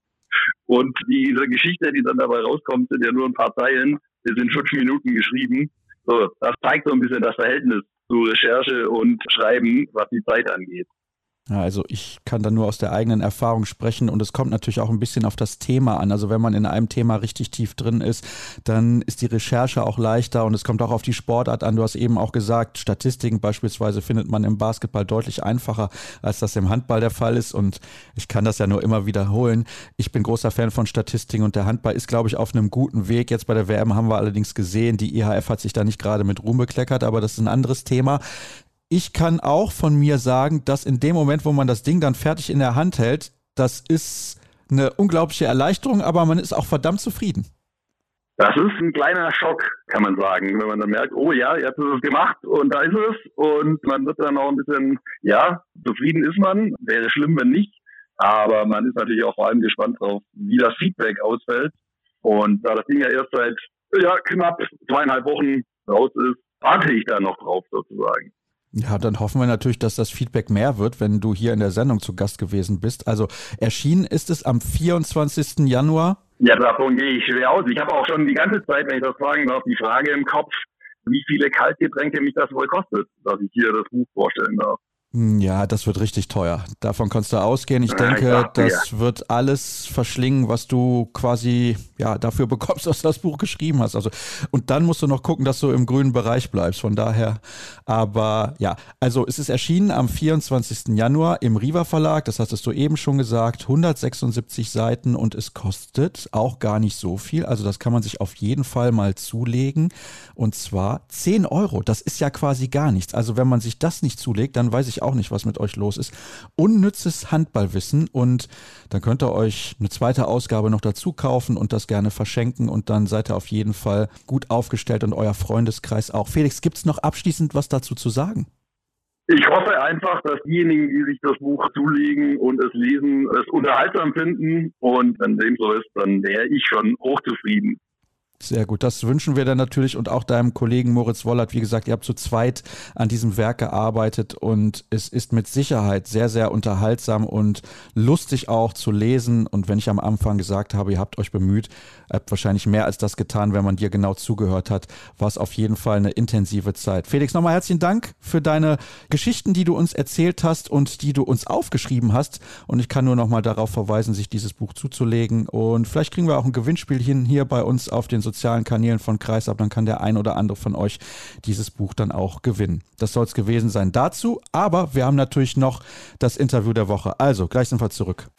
Und diese Geschichte, die dann dabei rauskommt, sind ja nur ein paar Zeilen. Die sind fünf Minuten geschrieben. So, das zeigt so ein bisschen das Verhältnis zu Recherche und Schreiben, was die Zeit angeht. Ja, also ich kann da nur aus der eigenen Erfahrung sprechen und es kommt natürlich auch ein bisschen auf das Thema an. Also wenn man in einem Thema richtig tief drin ist, dann ist die Recherche auch leichter und es kommt auch auf die Sportart an. Du hast eben auch gesagt, Statistiken beispielsweise findet man im Basketball deutlich einfacher, als das im Handball der Fall ist und ich kann das ja nur immer wiederholen. Ich bin großer Fan von Statistiken und der Handball ist, glaube ich, auf einem guten Weg. Jetzt bei der WM haben wir allerdings gesehen, die IHF hat sich da nicht gerade mit Ruhm bekleckert, aber das ist ein anderes Thema ich kann auch von mir sagen, dass in dem Moment, wo man das Ding dann fertig in der Hand hält, das ist eine unglaubliche Erleichterung, aber man ist auch verdammt zufrieden. Das ist ein kleiner Schock, kann man sagen, wenn man dann merkt, oh ja, jetzt ist es gemacht und da ist es und man wird dann auch ein bisschen, ja, zufrieden ist man, wäre schlimm, wenn nicht, aber man ist natürlich auch vor allem gespannt drauf, wie das Feedback ausfällt und da das Ding ja erst seit, ja, knapp zweieinhalb Wochen raus ist, warte ich da noch drauf sozusagen. Ja, dann hoffen wir natürlich, dass das Feedback mehr wird, wenn du hier in der Sendung zu Gast gewesen bist. Also erschienen ist es am 24. Januar. Ja, davon gehe ich schwer aus. Ich habe auch schon die ganze Zeit, wenn ich das fragen darf, die Frage im Kopf, wie viele Kaltgetränke mich das wohl kostet, dass ich hier das Buch vorstellen darf. Hm, ja, das wird richtig teuer. Davon kannst du ausgehen. Ich denke, ja, das ja. wird alles verschlingen, was du quasi ja dafür bekommst, dass du das Buch geschrieben hast. Also und dann musst du noch gucken, dass du im grünen Bereich bleibst. Von daher, aber ja, also es ist erschienen am 24. Januar im Riva Verlag. Das hattest du eben schon gesagt. 176 Seiten und es kostet auch gar nicht so viel. Also das kann man sich auf jeden Fall mal zulegen. Und zwar 10 Euro. Das ist ja quasi gar nichts. Also wenn man sich das nicht zulegt, dann weiß ich auch nicht, was mit euch los ist. Unnützes Handballwissen und dann könnt ihr euch eine zweite Ausgabe noch dazu kaufen und das gerne verschenken und dann seid ihr auf jeden Fall gut aufgestellt und euer Freundeskreis auch. Felix, gibt es noch abschließend was dazu zu sagen? Ich hoffe einfach, dass diejenigen, die sich das Buch zulegen und es lesen, es unterhaltsam finden. Und wenn dem so ist, dann wäre ich schon hochzufrieden. Sehr gut, das wünschen wir dann natürlich und auch deinem Kollegen Moritz Wollert. Wie gesagt, ihr habt zu zweit an diesem Werk gearbeitet und es ist mit Sicherheit sehr, sehr unterhaltsam und lustig auch zu lesen. Und wenn ich am Anfang gesagt habe, ihr habt euch bemüht, habt wahrscheinlich mehr als das getan, wenn man dir genau zugehört hat, war es auf jeden Fall eine intensive Zeit. Felix, nochmal herzlichen Dank für deine Geschichten, die du uns erzählt hast und die du uns aufgeschrieben hast. Und ich kann nur nochmal darauf verweisen, sich dieses Buch zuzulegen. Und vielleicht kriegen wir auch ein Gewinnspiel hin hier bei uns auf den sozialen Kanälen von Kreisab, dann kann der ein oder andere von euch dieses Buch dann auch gewinnen. Das soll es gewesen sein dazu, aber wir haben natürlich noch das Interview der Woche. Also, gleich sind wir zurück.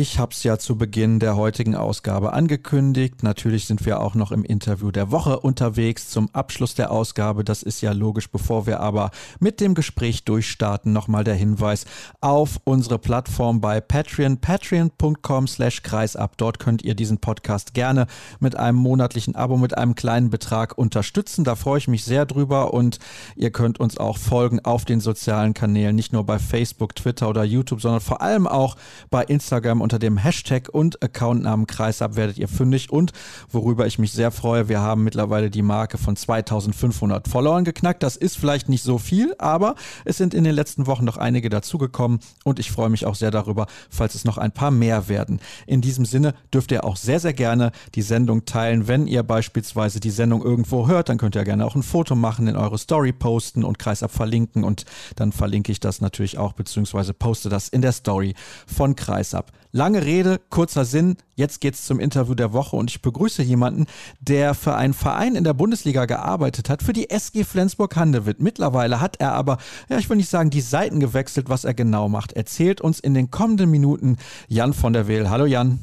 Ich habe es ja zu Beginn der heutigen Ausgabe angekündigt. Natürlich sind wir auch noch im Interview der Woche unterwegs zum Abschluss der Ausgabe. Das ist ja logisch. Bevor wir aber mit dem Gespräch durchstarten, nochmal der Hinweis auf unsere Plattform bei Patreon, patreon.com slash kreisab. Dort könnt ihr diesen Podcast gerne mit einem monatlichen Abo, mit einem kleinen Betrag unterstützen. Da freue ich mich sehr drüber und ihr könnt uns auch folgen auf den sozialen Kanälen, nicht nur bei Facebook, Twitter oder YouTube, sondern vor allem auch bei Instagram unter dem Hashtag und Accountnamen Kreisab werdet ihr fündig und worüber ich mich sehr freue, wir haben mittlerweile die Marke von 2500 Followern geknackt. Das ist vielleicht nicht so viel, aber es sind in den letzten Wochen noch einige dazugekommen und ich freue mich auch sehr darüber, falls es noch ein paar mehr werden. In diesem Sinne dürft ihr auch sehr, sehr gerne die Sendung teilen. Wenn ihr beispielsweise die Sendung irgendwo hört, dann könnt ihr gerne auch ein Foto machen, in eure Story posten und Kreisab verlinken und dann verlinke ich das natürlich auch, beziehungsweise poste das in der Story von Kreisab. Lange Rede, kurzer Sinn. Jetzt geht's zum Interview der Woche und ich begrüße jemanden, der für einen Verein in der Bundesliga gearbeitet hat, für die SG Flensburg-Handewitt. Mittlerweile hat er aber, ja, ich will nicht sagen, die Seiten gewechselt, was er genau macht. Erzählt uns in den kommenden Minuten Jan von der Wehl. Hallo Jan.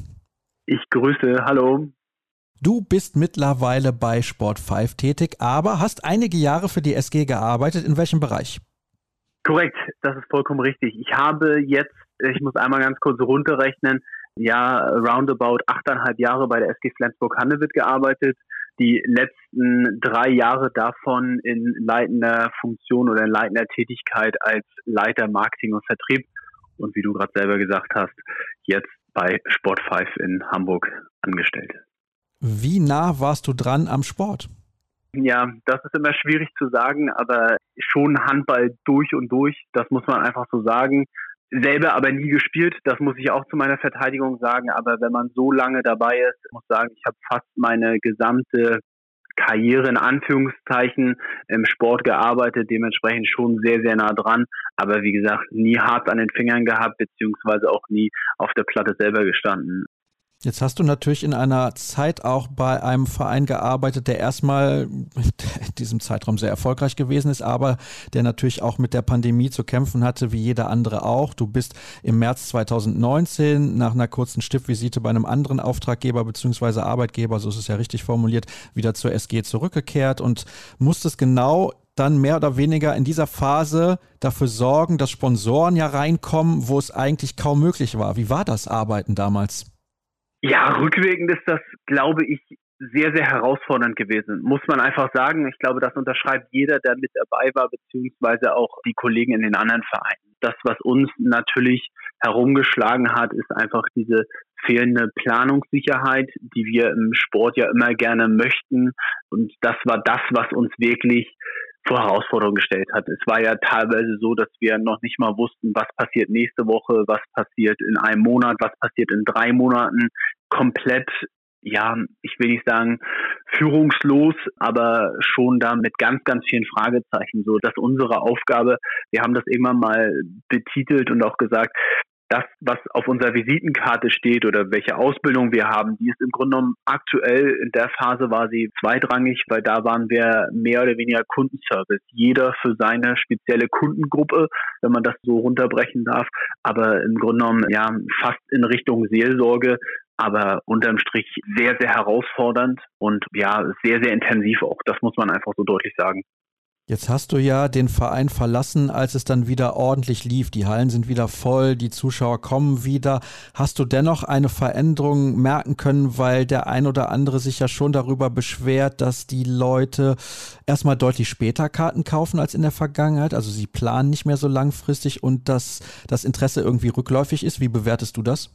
Ich grüße, hallo. Du bist mittlerweile bei Sport 5 tätig, aber hast einige Jahre für die SG gearbeitet. In welchem Bereich? Korrekt, das ist vollkommen richtig. Ich habe jetzt, ich muss einmal ganz kurz runterrechnen, ja, roundabout achteinhalb Jahre bei der SG Flensburg-Handewitt gearbeitet. Die letzten drei Jahre davon in leitender Funktion oder in leitender Tätigkeit als Leiter Marketing und Vertrieb. Und wie du gerade selber gesagt hast, jetzt bei Sport 5 in Hamburg angestellt. Wie nah warst du dran am Sport? Ja, das ist immer schwierig zu sagen, aber schon Handball durch und durch, das muss man einfach so sagen. Selber aber nie gespielt, das muss ich auch zu meiner Verteidigung sagen, aber wenn man so lange dabei ist, muss ich sagen, ich habe fast meine gesamte Karriere in Anführungszeichen im Sport gearbeitet, dementsprechend schon sehr, sehr nah dran, aber wie gesagt, nie hart an den Fingern gehabt, beziehungsweise auch nie auf der Platte selber gestanden. Jetzt hast du natürlich in einer Zeit auch bei einem Verein gearbeitet, der erstmal in diesem Zeitraum sehr erfolgreich gewesen ist, aber der natürlich auch mit der Pandemie zu kämpfen hatte, wie jeder andere auch. Du bist im März 2019 nach einer kurzen Stippvisite bei einem anderen Auftraggeber bzw. Arbeitgeber, so ist es ja richtig formuliert, wieder zur SG zurückgekehrt und musstest genau dann mehr oder weniger in dieser Phase dafür sorgen, dass Sponsoren ja reinkommen, wo es eigentlich kaum möglich war. Wie war das Arbeiten damals? Ja, rückwirkend ist das, glaube ich, sehr, sehr herausfordernd gewesen, muss man einfach sagen. Ich glaube, das unterschreibt jeder, der mit dabei war, beziehungsweise auch die Kollegen in den anderen Vereinen. Das, was uns natürlich herumgeschlagen hat, ist einfach diese fehlende Planungssicherheit, die wir im Sport ja immer gerne möchten. Und das war das, was uns wirklich vor Herausforderungen gestellt hat. Es war ja teilweise so, dass wir noch nicht mal wussten, was passiert nächste Woche, was passiert in einem Monat, was passiert in drei Monaten. Komplett, ja, ich will nicht sagen führungslos, aber schon da mit ganz, ganz vielen Fragezeichen. So, dass unsere Aufgabe, wir haben das irgendwann mal betitelt und auch gesagt, das, was auf unserer Visitenkarte steht oder welche Ausbildung wir haben, die ist im Grunde genommen aktuell in der Phase war sie zweitrangig, weil da waren wir mehr oder weniger Kundenservice. Jeder für seine spezielle Kundengruppe, wenn man das so runterbrechen darf, aber im Grunde genommen ja fast in Richtung Seelsorge, aber unterm Strich sehr, sehr herausfordernd und ja, sehr, sehr intensiv auch. Das muss man einfach so deutlich sagen. Jetzt hast du ja den Verein verlassen, als es dann wieder ordentlich lief. Die Hallen sind wieder voll, die Zuschauer kommen wieder. Hast du dennoch eine Veränderung merken können, weil der ein oder andere sich ja schon darüber beschwert, dass die Leute erstmal deutlich später Karten kaufen als in der Vergangenheit? Also sie planen nicht mehr so langfristig und dass das Interesse irgendwie rückläufig ist. Wie bewertest du das?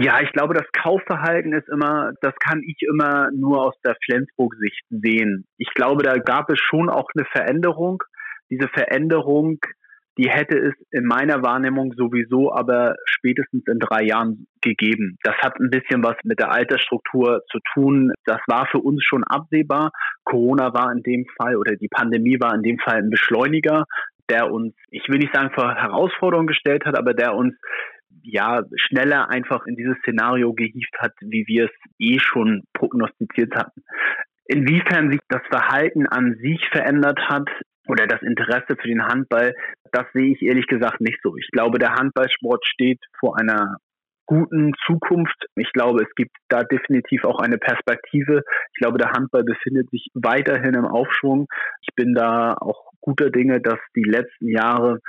Ja, ich glaube, das Kaufverhalten ist immer, das kann ich immer nur aus der Flensburg-Sicht sehen. Ich glaube, da gab es schon auch eine Veränderung. Diese Veränderung, die hätte es in meiner Wahrnehmung sowieso aber spätestens in drei Jahren gegeben. Das hat ein bisschen was mit der Altersstruktur zu tun. Das war für uns schon absehbar. Corona war in dem Fall oder die Pandemie war in dem Fall ein Beschleuniger, der uns, ich will nicht sagen vor Herausforderungen gestellt hat, aber der uns ja schneller einfach in dieses Szenario gehievt hat, wie wir es eh schon prognostiziert hatten. Inwiefern sich das Verhalten an sich verändert hat oder das Interesse für den Handball, das sehe ich ehrlich gesagt nicht so. Ich glaube, der Handballsport steht vor einer guten Zukunft. Ich glaube, es gibt da definitiv auch eine Perspektive. Ich glaube, der Handball befindet sich weiterhin im Aufschwung. Ich bin da auch guter Dinge, dass die letzten Jahre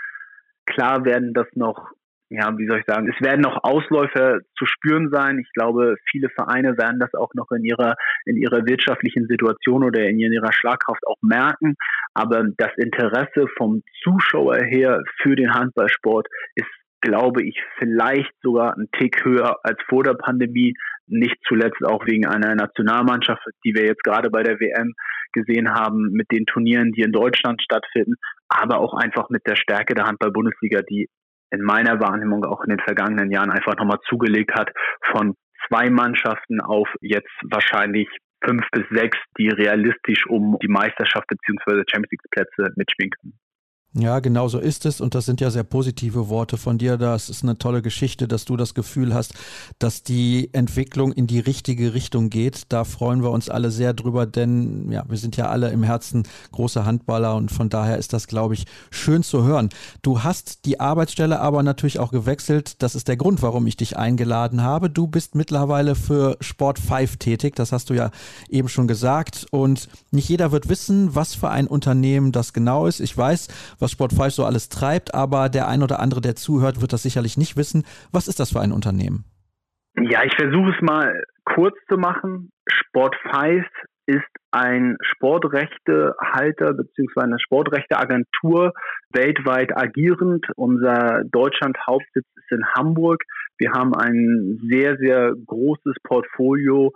klar werden, dass noch ja, wie soll ich sagen, es werden noch Ausläufer zu spüren sein. Ich glaube, viele Vereine werden das auch noch in ihrer, in ihrer wirtschaftlichen Situation oder in ihrer Schlagkraft auch merken. Aber das Interesse vom Zuschauer her für den Handballsport ist, glaube ich, vielleicht sogar ein Tick höher als vor der Pandemie. Nicht zuletzt auch wegen einer Nationalmannschaft, die wir jetzt gerade bei der WM gesehen haben, mit den Turnieren, die in Deutschland stattfinden, aber auch einfach mit der Stärke der Handball-Bundesliga, die in meiner Wahrnehmung auch in den vergangenen Jahren einfach nochmal zugelegt hat von zwei Mannschaften auf jetzt wahrscheinlich fünf bis sechs, die realistisch um die Meisterschaft bzw. Champions League Plätze mitspielen können. Ja, genau so ist es und das sind ja sehr positive Worte von dir. Das ist eine tolle Geschichte, dass du das Gefühl hast, dass die Entwicklung in die richtige Richtung geht. Da freuen wir uns alle sehr drüber, denn ja, wir sind ja alle im Herzen große Handballer und von daher ist das, glaube ich, schön zu hören. Du hast die Arbeitsstelle aber natürlich auch gewechselt. Das ist der Grund, warum ich dich eingeladen habe. Du bist mittlerweile für Sport 5 tätig, das hast du ja eben schon gesagt und nicht jeder wird wissen, was für ein Unternehmen das genau ist. Ich weiß, was Sport 5 so alles treibt, aber der ein oder andere, der zuhört, wird das sicherlich nicht wissen. Was ist das für ein Unternehmen? Ja, ich versuche es mal kurz zu machen. Sport 5 ist ein Sportrechtehalter bzw. eine Sportrechteagentur weltweit agierend. Unser Deutschland-Hauptsitz ist in Hamburg. Wir haben ein sehr, sehr großes Portfolio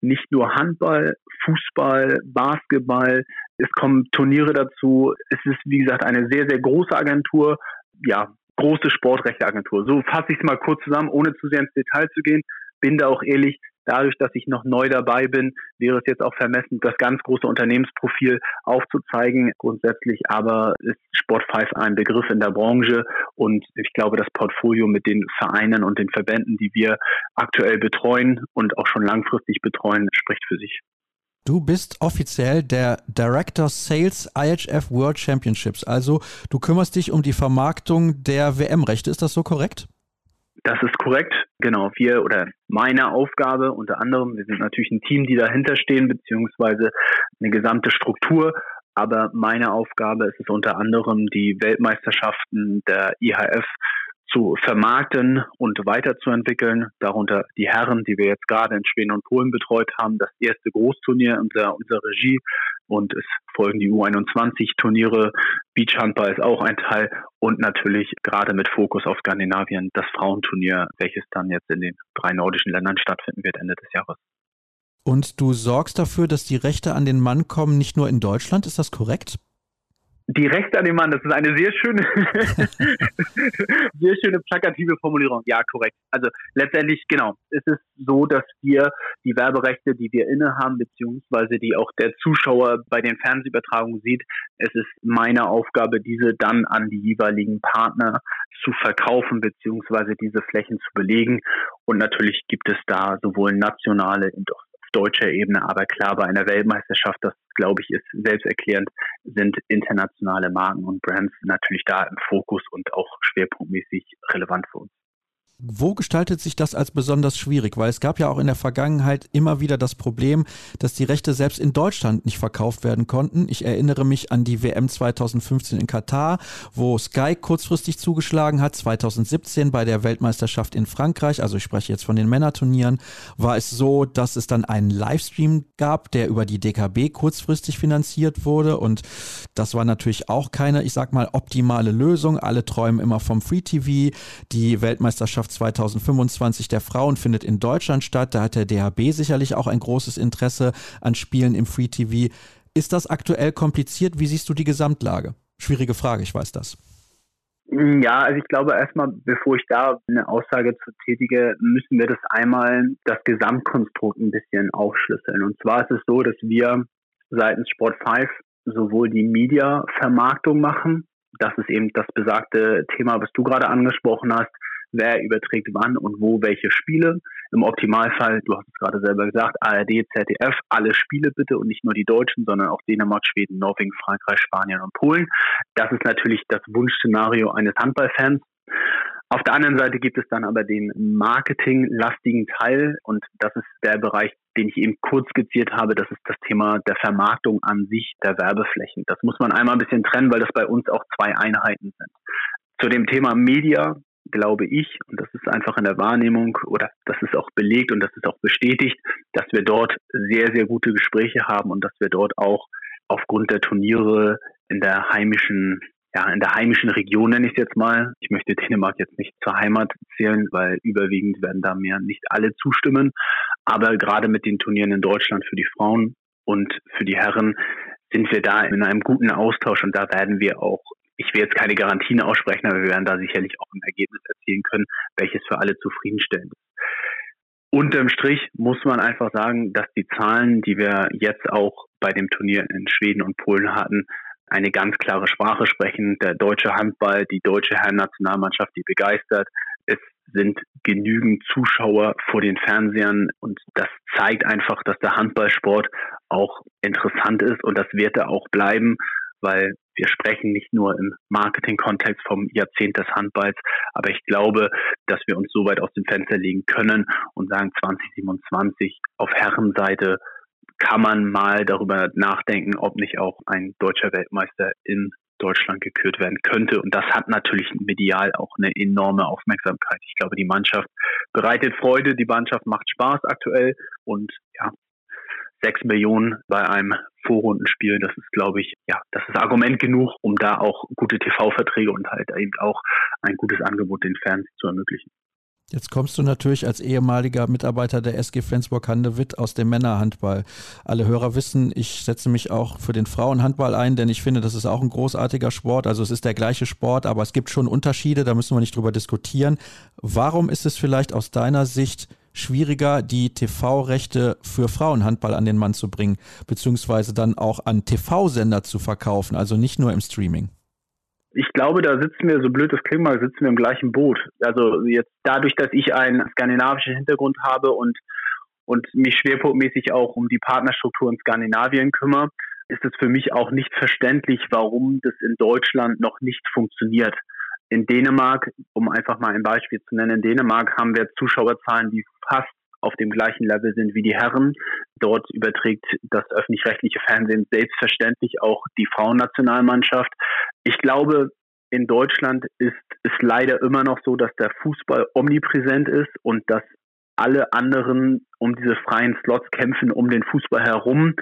nicht nur Handball, Fußball, Basketball. Es kommen Turniere dazu. Es ist, wie gesagt, eine sehr, sehr große Agentur. Ja, große Sportrechteagentur. So fasse ich es mal kurz zusammen, ohne zu sehr ins Detail zu gehen. Bin da auch ehrlich, Dadurch, dass ich noch neu dabei bin, wäre es jetzt auch vermessen, das ganz große Unternehmensprofil aufzuzeigen. Grundsätzlich aber ist Sport 5 ein Begriff in der Branche und ich glaube, das Portfolio mit den Vereinen und den Verbänden, die wir aktuell betreuen und auch schon langfristig betreuen, spricht für sich. Du bist offiziell der Director Sales IHF World Championships. Also du kümmerst dich um die Vermarktung der WM-Rechte. Ist das so korrekt? Das ist korrekt. Genau, wir oder meine Aufgabe unter anderem, wir sind natürlich ein Team, die dahinter stehen, beziehungsweise eine gesamte Struktur. Aber meine Aufgabe ist es unter anderem, die Weltmeisterschaften der IHF zu vermarkten und weiterzuentwickeln. Darunter die Herren, die wir jetzt gerade in Schweden und Polen betreut haben, das erste Großturnier unter unserer Regie und es folgen die U21-Turniere. Beachhandball ist auch ein Teil und natürlich gerade mit Fokus auf Skandinavien das Frauenturnier, welches dann jetzt in den drei nordischen Ländern stattfinden wird Ende des Jahres. Und du sorgst dafür, dass die Rechte an den Mann kommen, nicht nur in Deutschland, ist das korrekt? Die Rechte an den Mann, das ist eine sehr schöne, sehr schöne plakative Formulierung. Ja, korrekt. Also letztendlich, genau, es ist so, dass wir die Werberechte, die wir innehaben, beziehungsweise die auch der Zuschauer bei den Fernsehübertragungen sieht, es ist meine Aufgabe, diese dann an die jeweiligen Partner zu verkaufen, beziehungsweise diese Flächen zu belegen. Und natürlich gibt es da sowohl nationale deutscher Ebene, aber klar bei einer Weltmeisterschaft, das glaube ich ist selbsterklärend, sind internationale Marken und Brands natürlich da im Fokus und auch schwerpunktmäßig relevant für uns. Wo gestaltet sich das als besonders schwierig? Weil es gab ja auch in der Vergangenheit immer wieder das Problem, dass die Rechte selbst in Deutschland nicht verkauft werden konnten. Ich erinnere mich an die WM 2015 in Katar, wo Sky kurzfristig zugeschlagen hat. 2017 bei der Weltmeisterschaft in Frankreich, also ich spreche jetzt von den Männerturnieren, war es so, dass es dann einen Livestream gab, der über die DKB kurzfristig finanziert wurde. Und das war natürlich auch keine, ich sag mal, optimale Lösung. Alle träumen immer vom Free TV. Die Weltmeisterschaft Weltmeisterschaft 2025 der Frauen findet in Deutschland statt. Da hat der DHB sicherlich auch ein großes Interesse an Spielen im Free TV. Ist das aktuell kompliziert? Wie siehst du die Gesamtlage? Schwierige Frage, ich weiß das. Ja, also ich glaube erstmal, bevor ich da eine Aussage zu tätige, müssen wir das einmal das Gesamtkonstrukt ein bisschen aufschlüsseln. Und zwar ist es so, dass wir seitens Sport 5 sowohl die Media-Vermarktung machen, das ist eben das besagte Thema, was du gerade angesprochen hast, wer überträgt wann und wo welche Spiele. Im Optimalfall, du hast es gerade selber gesagt, ARD, ZDF, alle Spiele bitte und nicht nur die Deutschen, sondern auch Dänemark, Schweden, Norwegen, Frankreich, Spanien und Polen. Das ist natürlich das Wunschszenario eines Handballfans. Auf der anderen Seite gibt es dann aber den marketinglastigen Teil und das ist der Bereich, den ich eben kurz skizziert habe. Das ist das Thema der Vermarktung an sich der Werbeflächen. Das muss man einmal ein bisschen trennen, weil das bei uns auch zwei Einheiten sind. Zu dem Thema Media glaube ich, und das ist einfach in der Wahrnehmung oder das ist auch belegt und das ist auch bestätigt, dass wir dort sehr, sehr gute Gespräche haben und dass wir dort auch aufgrund der Turniere in der heimischen, ja, in der heimischen Region nenne ich es jetzt mal. Ich möchte Dänemark jetzt nicht zur Heimat zählen, weil überwiegend werden da mir nicht alle zustimmen. Aber gerade mit den Turnieren in Deutschland für die Frauen und für die Herren sind wir da in einem guten Austausch und da werden wir auch ich will jetzt keine Garantien aussprechen, aber wir werden da sicherlich auch ein Ergebnis erzielen können, welches für alle zufriedenstellend ist. Unterm Strich muss man einfach sagen, dass die Zahlen, die wir jetzt auch bei dem Turnier in Schweden und Polen hatten, eine ganz klare Sprache sprechen. Der deutsche Handball, die deutsche Herrennationalmannschaft, die begeistert. Es sind genügend Zuschauer vor den Fernsehern und das zeigt einfach, dass der Handballsport auch interessant ist und das wird er auch bleiben, weil wir sprechen nicht nur im Marketing-Kontext vom Jahrzehnt des Handballs, aber ich glaube, dass wir uns so weit aus dem Fenster legen können und sagen 2027 auf Herrenseite kann man mal darüber nachdenken, ob nicht auch ein deutscher Weltmeister in Deutschland gekürt werden könnte. Und das hat natürlich medial auch eine enorme Aufmerksamkeit. Ich glaube, die Mannschaft bereitet Freude, die Mannschaft macht Spaß aktuell und ja, sechs Millionen bei einem Vorrundenspiel, das ist, glaube ich, ja, das ist Argument genug, um da auch gute TV-Verträge und halt eben auch ein gutes Angebot den Fans zu ermöglichen. Jetzt kommst du natürlich als ehemaliger Mitarbeiter der SG Flensburg-Handewitt aus dem Männerhandball. Alle Hörer wissen, ich setze mich auch für den Frauenhandball ein, denn ich finde, das ist auch ein großartiger Sport. Also es ist der gleiche Sport, aber es gibt schon Unterschiede, da müssen wir nicht drüber diskutieren. Warum ist es vielleicht aus deiner Sicht schwieriger, die TV-Rechte für Frauenhandball an den Mann zu bringen, beziehungsweise dann auch an TV-Sender zu verkaufen, also nicht nur im Streaming? ich glaube, da sitzen wir, so blöd das klingt mal, sitzen wir im gleichen Boot. Also jetzt dadurch, dass ich einen skandinavischen Hintergrund habe und, und mich schwerpunktmäßig auch um die Partnerstruktur in Skandinavien kümmere, ist es für mich auch nicht verständlich, warum das in Deutschland noch nicht funktioniert. In Dänemark, um einfach mal ein Beispiel zu nennen, in Dänemark haben wir Zuschauerzahlen, die fast auf dem gleichen Level sind wie die Herren. Dort überträgt das öffentlich-rechtliche Fernsehen selbstverständlich auch die Frauennationalmannschaft. Ich glaube, in Deutschland ist es leider immer noch so, dass der Fußball omnipräsent ist und dass alle anderen um diese freien Slots kämpfen um den Fußball herum.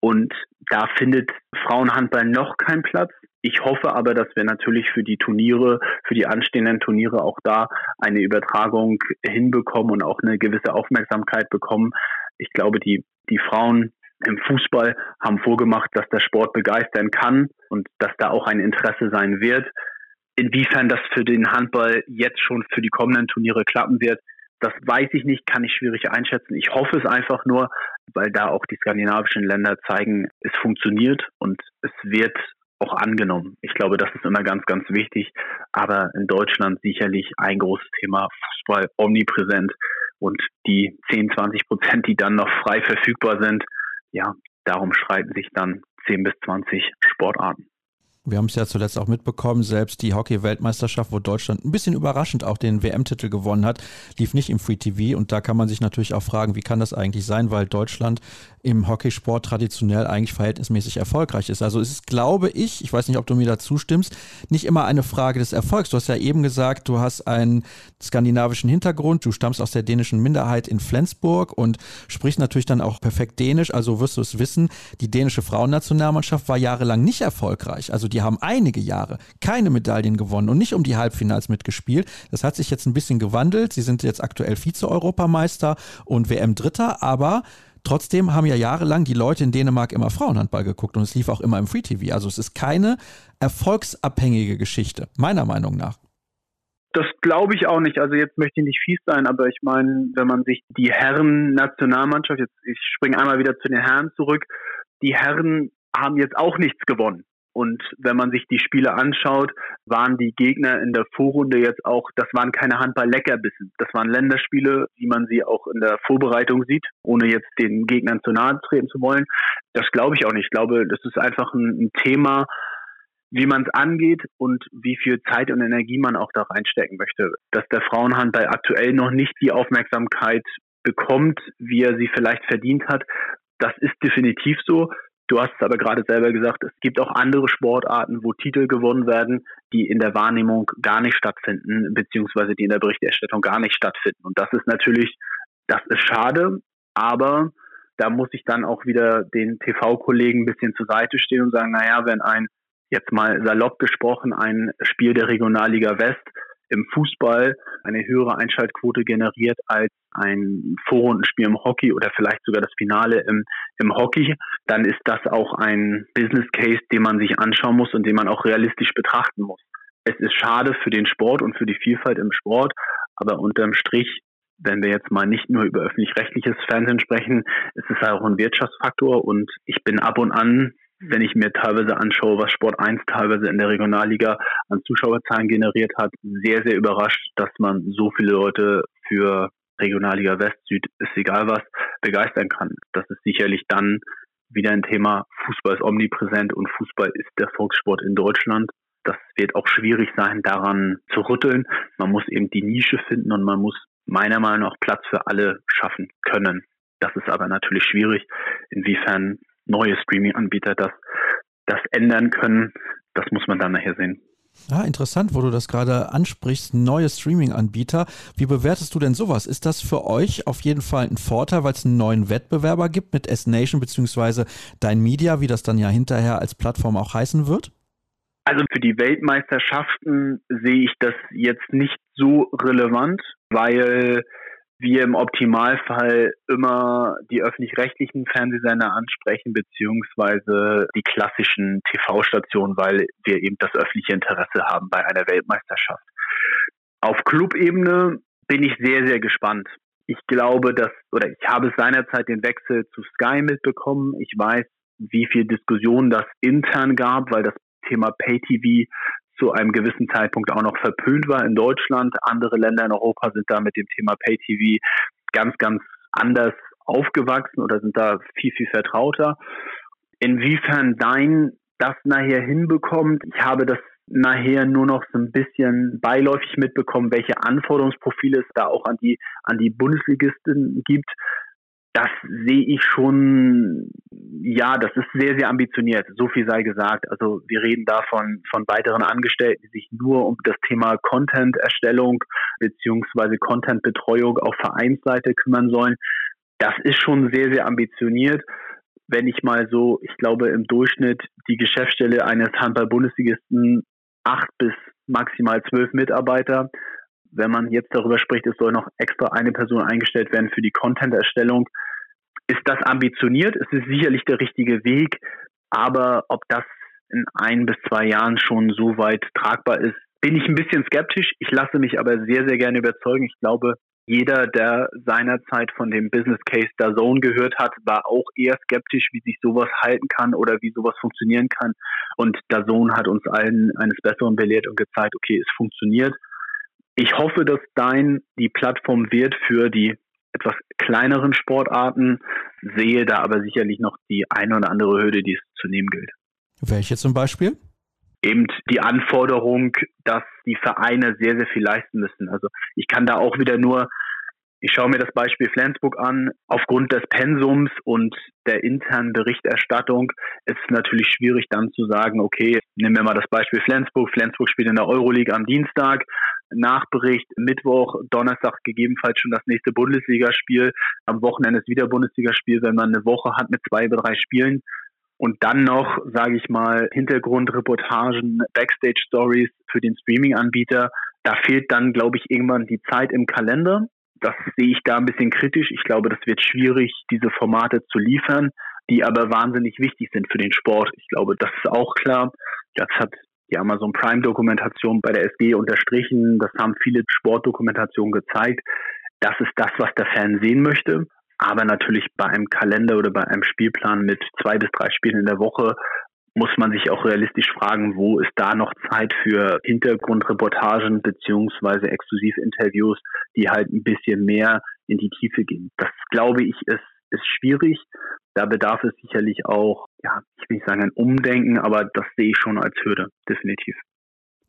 Und da findet Frauenhandball noch keinen Platz. Ich hoffe aber, dass wir natürlich für die Turniere, für die anstehenden Turniere auch da eine Übertragung hinbekommen und auch eine gewisse Aufmerksamkeit bekommen. Ich glaube, die, die Frauen im Fußball haben vorgemacht, dass der Sport begeistern kann und dass da auch ein Interesse sein wird. Inwiefern das für den Handball jetzt schon für die kommenden Turniere klappen wird, das weiß ich nicht, kann ich schwierig einschätzen. Ich hoffe es einfach nur, weil da auch die skandinavischen Länder zeigen, es funktioniert und es wird auch angenommen. Ich glaube, das ist immer ganz, ganz wichtig. Aber in Deutschland sicherlich ein großes Thema Fußball omnipräsent und die 10, 20 Prozent, die dann noch frei verfügbar sind, ja, darum schreiten sich dann 10 bis 20 Sportarten. Wir haben es ja zuletzt auch mitbekommen, selbst die Hockey-Weltmeisterschaft, wo Deutschland ein bisschen überraschend auch den WM-Titel gewonnen hat, lief nicht im Free TV. Und da kann man sich natürlich auch fragen, wie kann das eigentlich sein, weil Deutschland im Hockeysport traditionell eigentlich verhältnismäßig erfolgreich ist. Also es ist, glaube ich, ich weiß nicht, ob du mir da zustimmst, nicht immer eine Frage des Erfolgs. Du hast ja eben gesagt, du hast einen skandinavischen Hintergrund, du stammst aus der dänischen Minderheit in Flensburg und sprichst natürlich dann auch perfekt Dänisch, also wirst du es wissen, die dänische Frauennationalmannschaft war jahrelang nicht erfolgreich. Also die haben einige Jahre keine Medaillen gewonnen und nicht um die Halbfinals mitgespielt. Das hat sich jetzt ein bisschen gewandelt. Sie sind jetzt aktuell Vize-Europameister und WM-Dritter, aber Trotzdem haben ja jahrelang die Leute in Dänemark immer Frauenhandball geguckt und es lief auch immer im Free TV. Also es ist keine erfolgsabhängige Geschichte, meiner Meinung nach. Das glaube ich auch nicht. Also jetzt möchte ich nicht fies sein, aber ich meine, wenn man sich die Herren-Nationalmannschaft, jetzt ich springe einmal wieder zu den Herren zurück, die Herren haben jetzt auch nichts gewonnen. Und wenn man sich die Spiele anschaut, waren die Gegner in der Vorrunde jetzt auch, das waren keine Handball-Leckerbissen. Das waren Länderspiele, wie man sie auch in der Vorbereitung sieht, ohne jetzt den Gegnern zu nahe treten zu wollen. Das glaube ich auch nicht. Ich glaube, das ist einfach ein, ein Thema, wie man es angeht und wie viel Zeit und Energie man auch da reinstecken möchte. Dass der Frauenhandball aktuell noch nicht die Aufmerksamkeit bekommt, wie er sie vielleicht verdient hat, das ist definitiv so. Du hast es aber gerade selber gesagt, es gibt auch andere Sportarten, wo Titel gewonnen werden, die in der Wahrnehmung gar nicht stattfinden, beziehungsweise die in der Berichterstattung gar nicht stattfinden. Und das ist natürlich, das ist schade, aber da muss ich dann auch wieder den TV-Kollegen ein bisschen zur Seite stehen und sagen, naja, wenn ein, jetzt mal salopp gesprochen, ein Spiel der Regionalliga West im Fußball eine höhere Einschaltquote generiert als ein Vorrundenspiel im Hockey oder vielleicht sogar das Finale im, im Hockey, dann ist das auch ein Business Case, den man sich anschauen muss und den man auch realistisch betrachten muss. Es ist schade für den Sport und für die Vielfalt im Sport, aber unterm Strich, wenn wir jetzt mal nicht nur über öffentlich-rechtliches Fernsehen sprechen, ist es auch ein Wirtschaftsfaktor und ich bin ab und an wenn ich mir teilweise anschaue, was Sport 1 teilweise in der Regionalliga an Zuschauerzahlen generiert hat, sehr, sehr überrascht, dass man so viele Leute für Regionalliga West, Süd, ist egal was, begeistern kann. Das ist sicherlich dann wieder ein Thema. Fußball ist omnipräsent und Fußball ist der Volkssport in Deutschland. Das wird auch schwierig sein, daran zu rütteln. Man muss eben die Nische finden und man muss meiner Meinung nach Platz für alle schaffen können. Das ist aber natürlich schwierig. Inwiefern neue Streaming-Anbieter das, das ändern können, das muss man dann nachher sehen. Ah, interessant, wo du das gerade ansprichst, neue Streaming-Anbieter. Wie bewertest du denn sowas? Ist das für euch auf jeden Fall ein Vorteil, weil es einen neuen Wettbewerber gibt mit S-Nation bzw. Dein Media, wie das dann ja hinterher als Plattform auch heißen wird? Also für die Weltmeisterschaften sehe ich das jetzt nicht so relevant, weil wir im Optimalfall immer die öffentlich-rechtlichen Fernsehsender ansprechen, beziehungsweise die klassischen TV-Stationen, weil wir eben das öffentliche Interesse haben bei einer Weltmeisterschaft. Auf Clubebene bin ich sehr, sehr gespannt. Ich glaube, dass, oder ich habe seinerzeit den Wechsel zu Sky mitbekommen. Ich weiß, wie viel Diskussion das intern gab, weil das Thema Pay-TV zu einem gewissen Zeitpunkt auch noch verpönt war in Deutschland. Andere Länder in Europa sind da mit dem Thema Pay-TV ganz, ganz anders aufgewachsen oder sind da viel, viel vertrauter. Inwiefern dein das nachher hinbekommt, ich habe das nachher nur noch so ein bisschen beiläufig mitbekommen, welche Anforderungsprofile es da auch an die, an die Bundesligisten gibt das sehe ich schon, ja, das ist sehr, sehr ambitioniert. So viel sei gesagt. Also wir reden davon von weiteren Angestellten, die sich nur um das Thema Content-Erstellung beziehungsweise Content-Betreuung auf Vereinsseite kümmern sollen. Das ist schon sehr, sehr ambitioniert. Wenn ich mal so, ich glaube im Durchschnitt die Geschäftsstelle eines Handball-Bundesligisten acht bis maximal zwölf Mitarbeiter wenn man jetzt darüber spricht, es soll noch extra eine Person eingestellt werden für die Content-Erstellung, ist das ambitioniert. Es ist sicherlich der richtige Weg, aber ob das in ein bis zwei Jahren schon so weit tragbar ist, bin ich ein bisschen skeptisch. Ich lasse mich aber sehr, sehr gerne überzeugen. Ich glaube, jeder, der seinerzeit von dem Business Case der Zone gehört hat, war auch eher skeptisch, wie sich sowas halten kann oder wie sowas funktionieren kann. Und der Zone hat uns allen eines Besseren belehrt und gezeigt, okay, es funktioniert. Ich hoffe, dass Dein die Plattform wird für die etwas kleineren Sportarten, sehe da aber sicherlich noch die eine oder andere Hürde, die es zu nehmen gilt. Welche zum Beispiel? Eben die Anforderung, dass die Vereine sehr, sehr viel leisten müssen. Also ich kann da auch wieder nur ich schaue mir das Beispiel Flensburg an. Aufgrund des Pensums und der internen Berichterstattung ist es natürlich schwierig dann zu sagen, okay, nehmen wir mal das Beispiel Flensburg. Flensburg spielt in der Euroleague am Dienstag. Nachbericht Mittwoch, Donnerstag gegebenenfalls schon das nächste Bundesligaspiel. Am Wochenende ist wieder Bundesligaspiel, wenn man eine Woche hat mit zwei oder drei Spielen. Und dann noch, sage ich mal, Hintergrundreportagen, Backstage-Stories für den Streaming-Anbieter. Da fehlt dann, glaube ich, irgendwann die Zeit im Kalender das sehe ich da ein bisschen kritisch. Ich glaube, das wird schwierig, diese Formate zu liefern, die aber wahnsinnig wichtig sind für den Sport. Ich glaube, das ist auch klar. Das hat die Amazon Prime Dokumentation bei der SG unterstrichen. Das haben viele Sportdokumentationen gezeigt. Das ist das, was der Fan sehen möchte. Aber natürlich bei einem Kalender oder bei einem Spielplan mit zwei bis drei Spielen in der Woche muss man sich auch realistisch fragen, wo ist da noch Zeit für Hintergrundreportagen beziehungsweise Exklusivinterviews, die halt ein bisschen mehr in die Tiefe gehen. Das glaube ich ist, ist schwierig. Da bedarf es sicherlich auch, ja, ich will nicht sagen ein Umdenken, aber das sehe ich schon als Hürde, definitiv.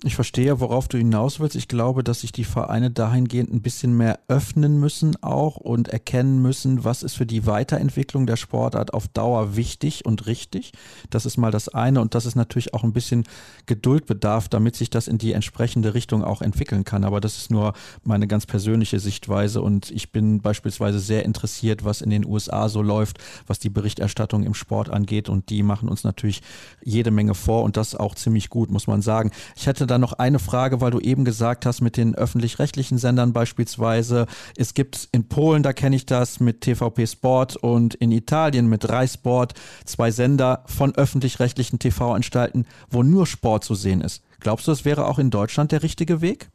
Ich verstehe, worauf du hinaus willst. Ich glaube, dass sich die Vereine dahingehend ein bisschen mehr öffnen müssen auch und erkennen müssen, was ist für die Weiterentwicklung der Sportart auf Dauer wichtig und richtig. Das ist mal das eine und das ist natürlich auch ein bisschen Geduldbedarf, damit sich das in die entsprechende Richtung auch entwickeln kann. Aber das ist nur meine ganz persönliche Sichtweise und ich bin beispielsweise sehr interessiert, was in den USA so läuft, was die Berichterstattung im Sport angeht und die machen uns natürlich jede Menge vor und das auch ziemlich gut, muss man sagen. Ich hatte da noch eine Frage, weil du eben gesagt hast, mit den öffentlich-rechtlichen Sendern beispielsweise. Es gibt in Polen, da kenne ich das, mit TVP Sport und in Italien mit Rai Sport zwei Sender von öffentlich-rechtlichen TV-Anstalten, wo nur Sport zu sehen ist. Glaubst du, es wäre auch in Deutschland der richtige Weg?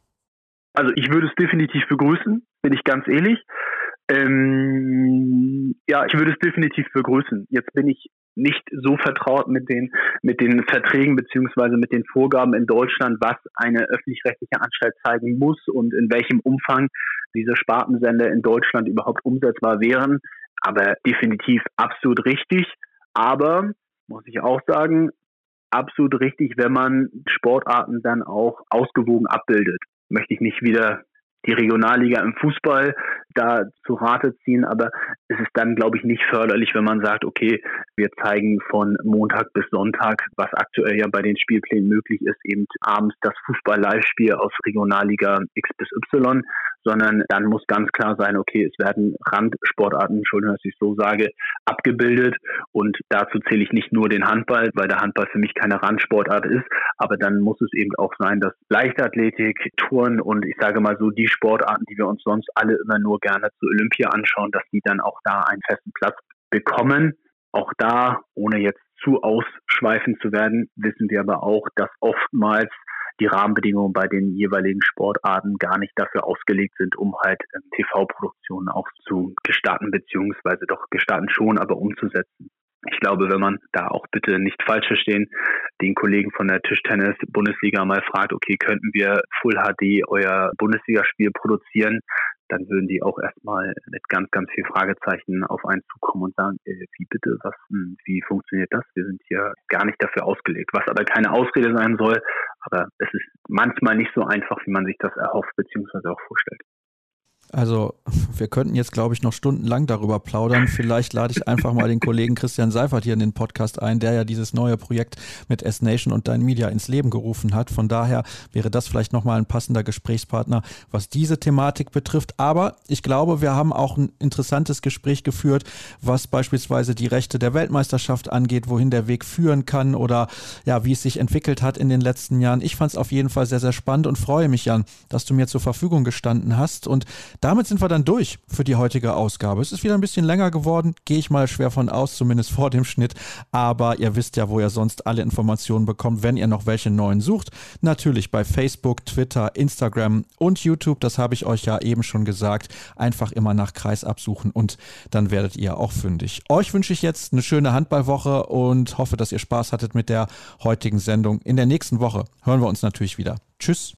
Also ich würde es definitiv begrüßen, bin ich ganz ehrlich. Ähm, ja, ich würde es definitiv begrüßen. Jetzt bin ich nicht so vertraut mit den, mit den Verträgen beziehungsweise mit den Vorgaben in Deutschland, was eine öffentlich-rechtliche Anstalt zeigen muss und in welchem Umfang diese Spartensender in Deutschland überhaupt umsetzbar wären. Aber definitiv absolut richtig. Aber, muss ich auch sagen, absolut richtig, wenn man Sportarten dann auch ausgewogen abbildet. Möchte ich nicht wieder die Regionalliga im Fußball da zu Rate ziehen, aber es ist dann, glaube ich, nicht förderlich, wenn man sagt, okay, wir zeigen von Montag bis Sonntag, was aktuell ja bei den Spielplänen möglich ist, eben abends das Fußball-Live-Spiel aus Regionalliga X bis Y, sondern dann muss ganz klar sein, okay, es werden Randsportarten, Entschuldigung, dass ich so sage, abgebildet und dazu zähle ich nicht nur den Handball, weil der Handball für mich keine Randsportart ist, aber dann muss es eben auch sein, dass Leichtathletik, Touren und ich sage mal so die Sportarten, die wir uns sonst alle immer nur gerne zu Olympia anschauen, dass die dann auch da einen festen Platz bekommen. Auch da, ohne jetzt zu ausschweifend zu werden, wissen wir aber auch, dass oftmals die Rahmenbedingungen bei den jeweiligen Sportarten gar nicht dafür ausgelegt sind, um halt ähm, TV-Produktionen auch zu gestatten, beziehungsweise doch gestatten schon, aber umzusetzen. Ich glaube, wenn man da auch bitte nicht falsch verstehen, den Kollegen von der Tischtennis-Bundesliga mal fragt, okay, könnten wir Full HD euer Bundesligaspiel produzieren, dann würden die auch erstmal mit ganz, ganz viel Fragezeichen auf einen zukommen und sagen, äh, wie bitte, was, hm, wie funktioniert das? Wir sind hier gar nicht dafür ausgelegt, was aber keine Ausrede sein soll, aber es ist manchmal nicht so einfach, wie man sich das erhofft bzw. auch vorstellt. Also, wir könnten jetzt, glaube ich, noch stundenlang darüber plaudern. Vielleicht lade ich einfach mal den Kollegen Christian Seifert hier in den Podcast ein, der ja dieses neue Projekt mit S-Nation und Dein Media ins Leben gerufen hat. Von daher wäre das vielleicht nochmal ein passender Gesprächspartner, was diese Thematik betrifft. Aber ich glaube, wir haben auch ein interessantes Gespräch geführt, was beispielsweise die Rechte der Weltmeisterschaft angeht, wohin der Weg führen kann oder ja, wie es sich entwickelt hat in den letzten Jahren. Ich fand es auf jeden Fall sehr, sehr spannend und freue mich, Jan, dass du mir zur Verfügung gestanden hast und damit sind wir dann durch für die heutige Ausgabe. Es ist wieder ein bisschen länger geworden, gehe ich mal schwer von aus, zumindest vor dem Schnitt. Aber ihr wisst ja, wo ihr sonst alle Informationen bekommt, wenn ihr noch welche neuen sucht. Natürlich bei Facebook, Twitter, Instagram und YouTube. Das habe ich euch ja eben schon gesagt. Einfach immer nach Kreis absuchen und dann werdet ihr auch fündig. Euch wünsche ich jetzt eine schöne Handballwoche und hoffe, dass ihr Spaß hattet mit der heutigen Sendung. In der nächsten Woche hören wir uns natürlich wieder. Tschüss.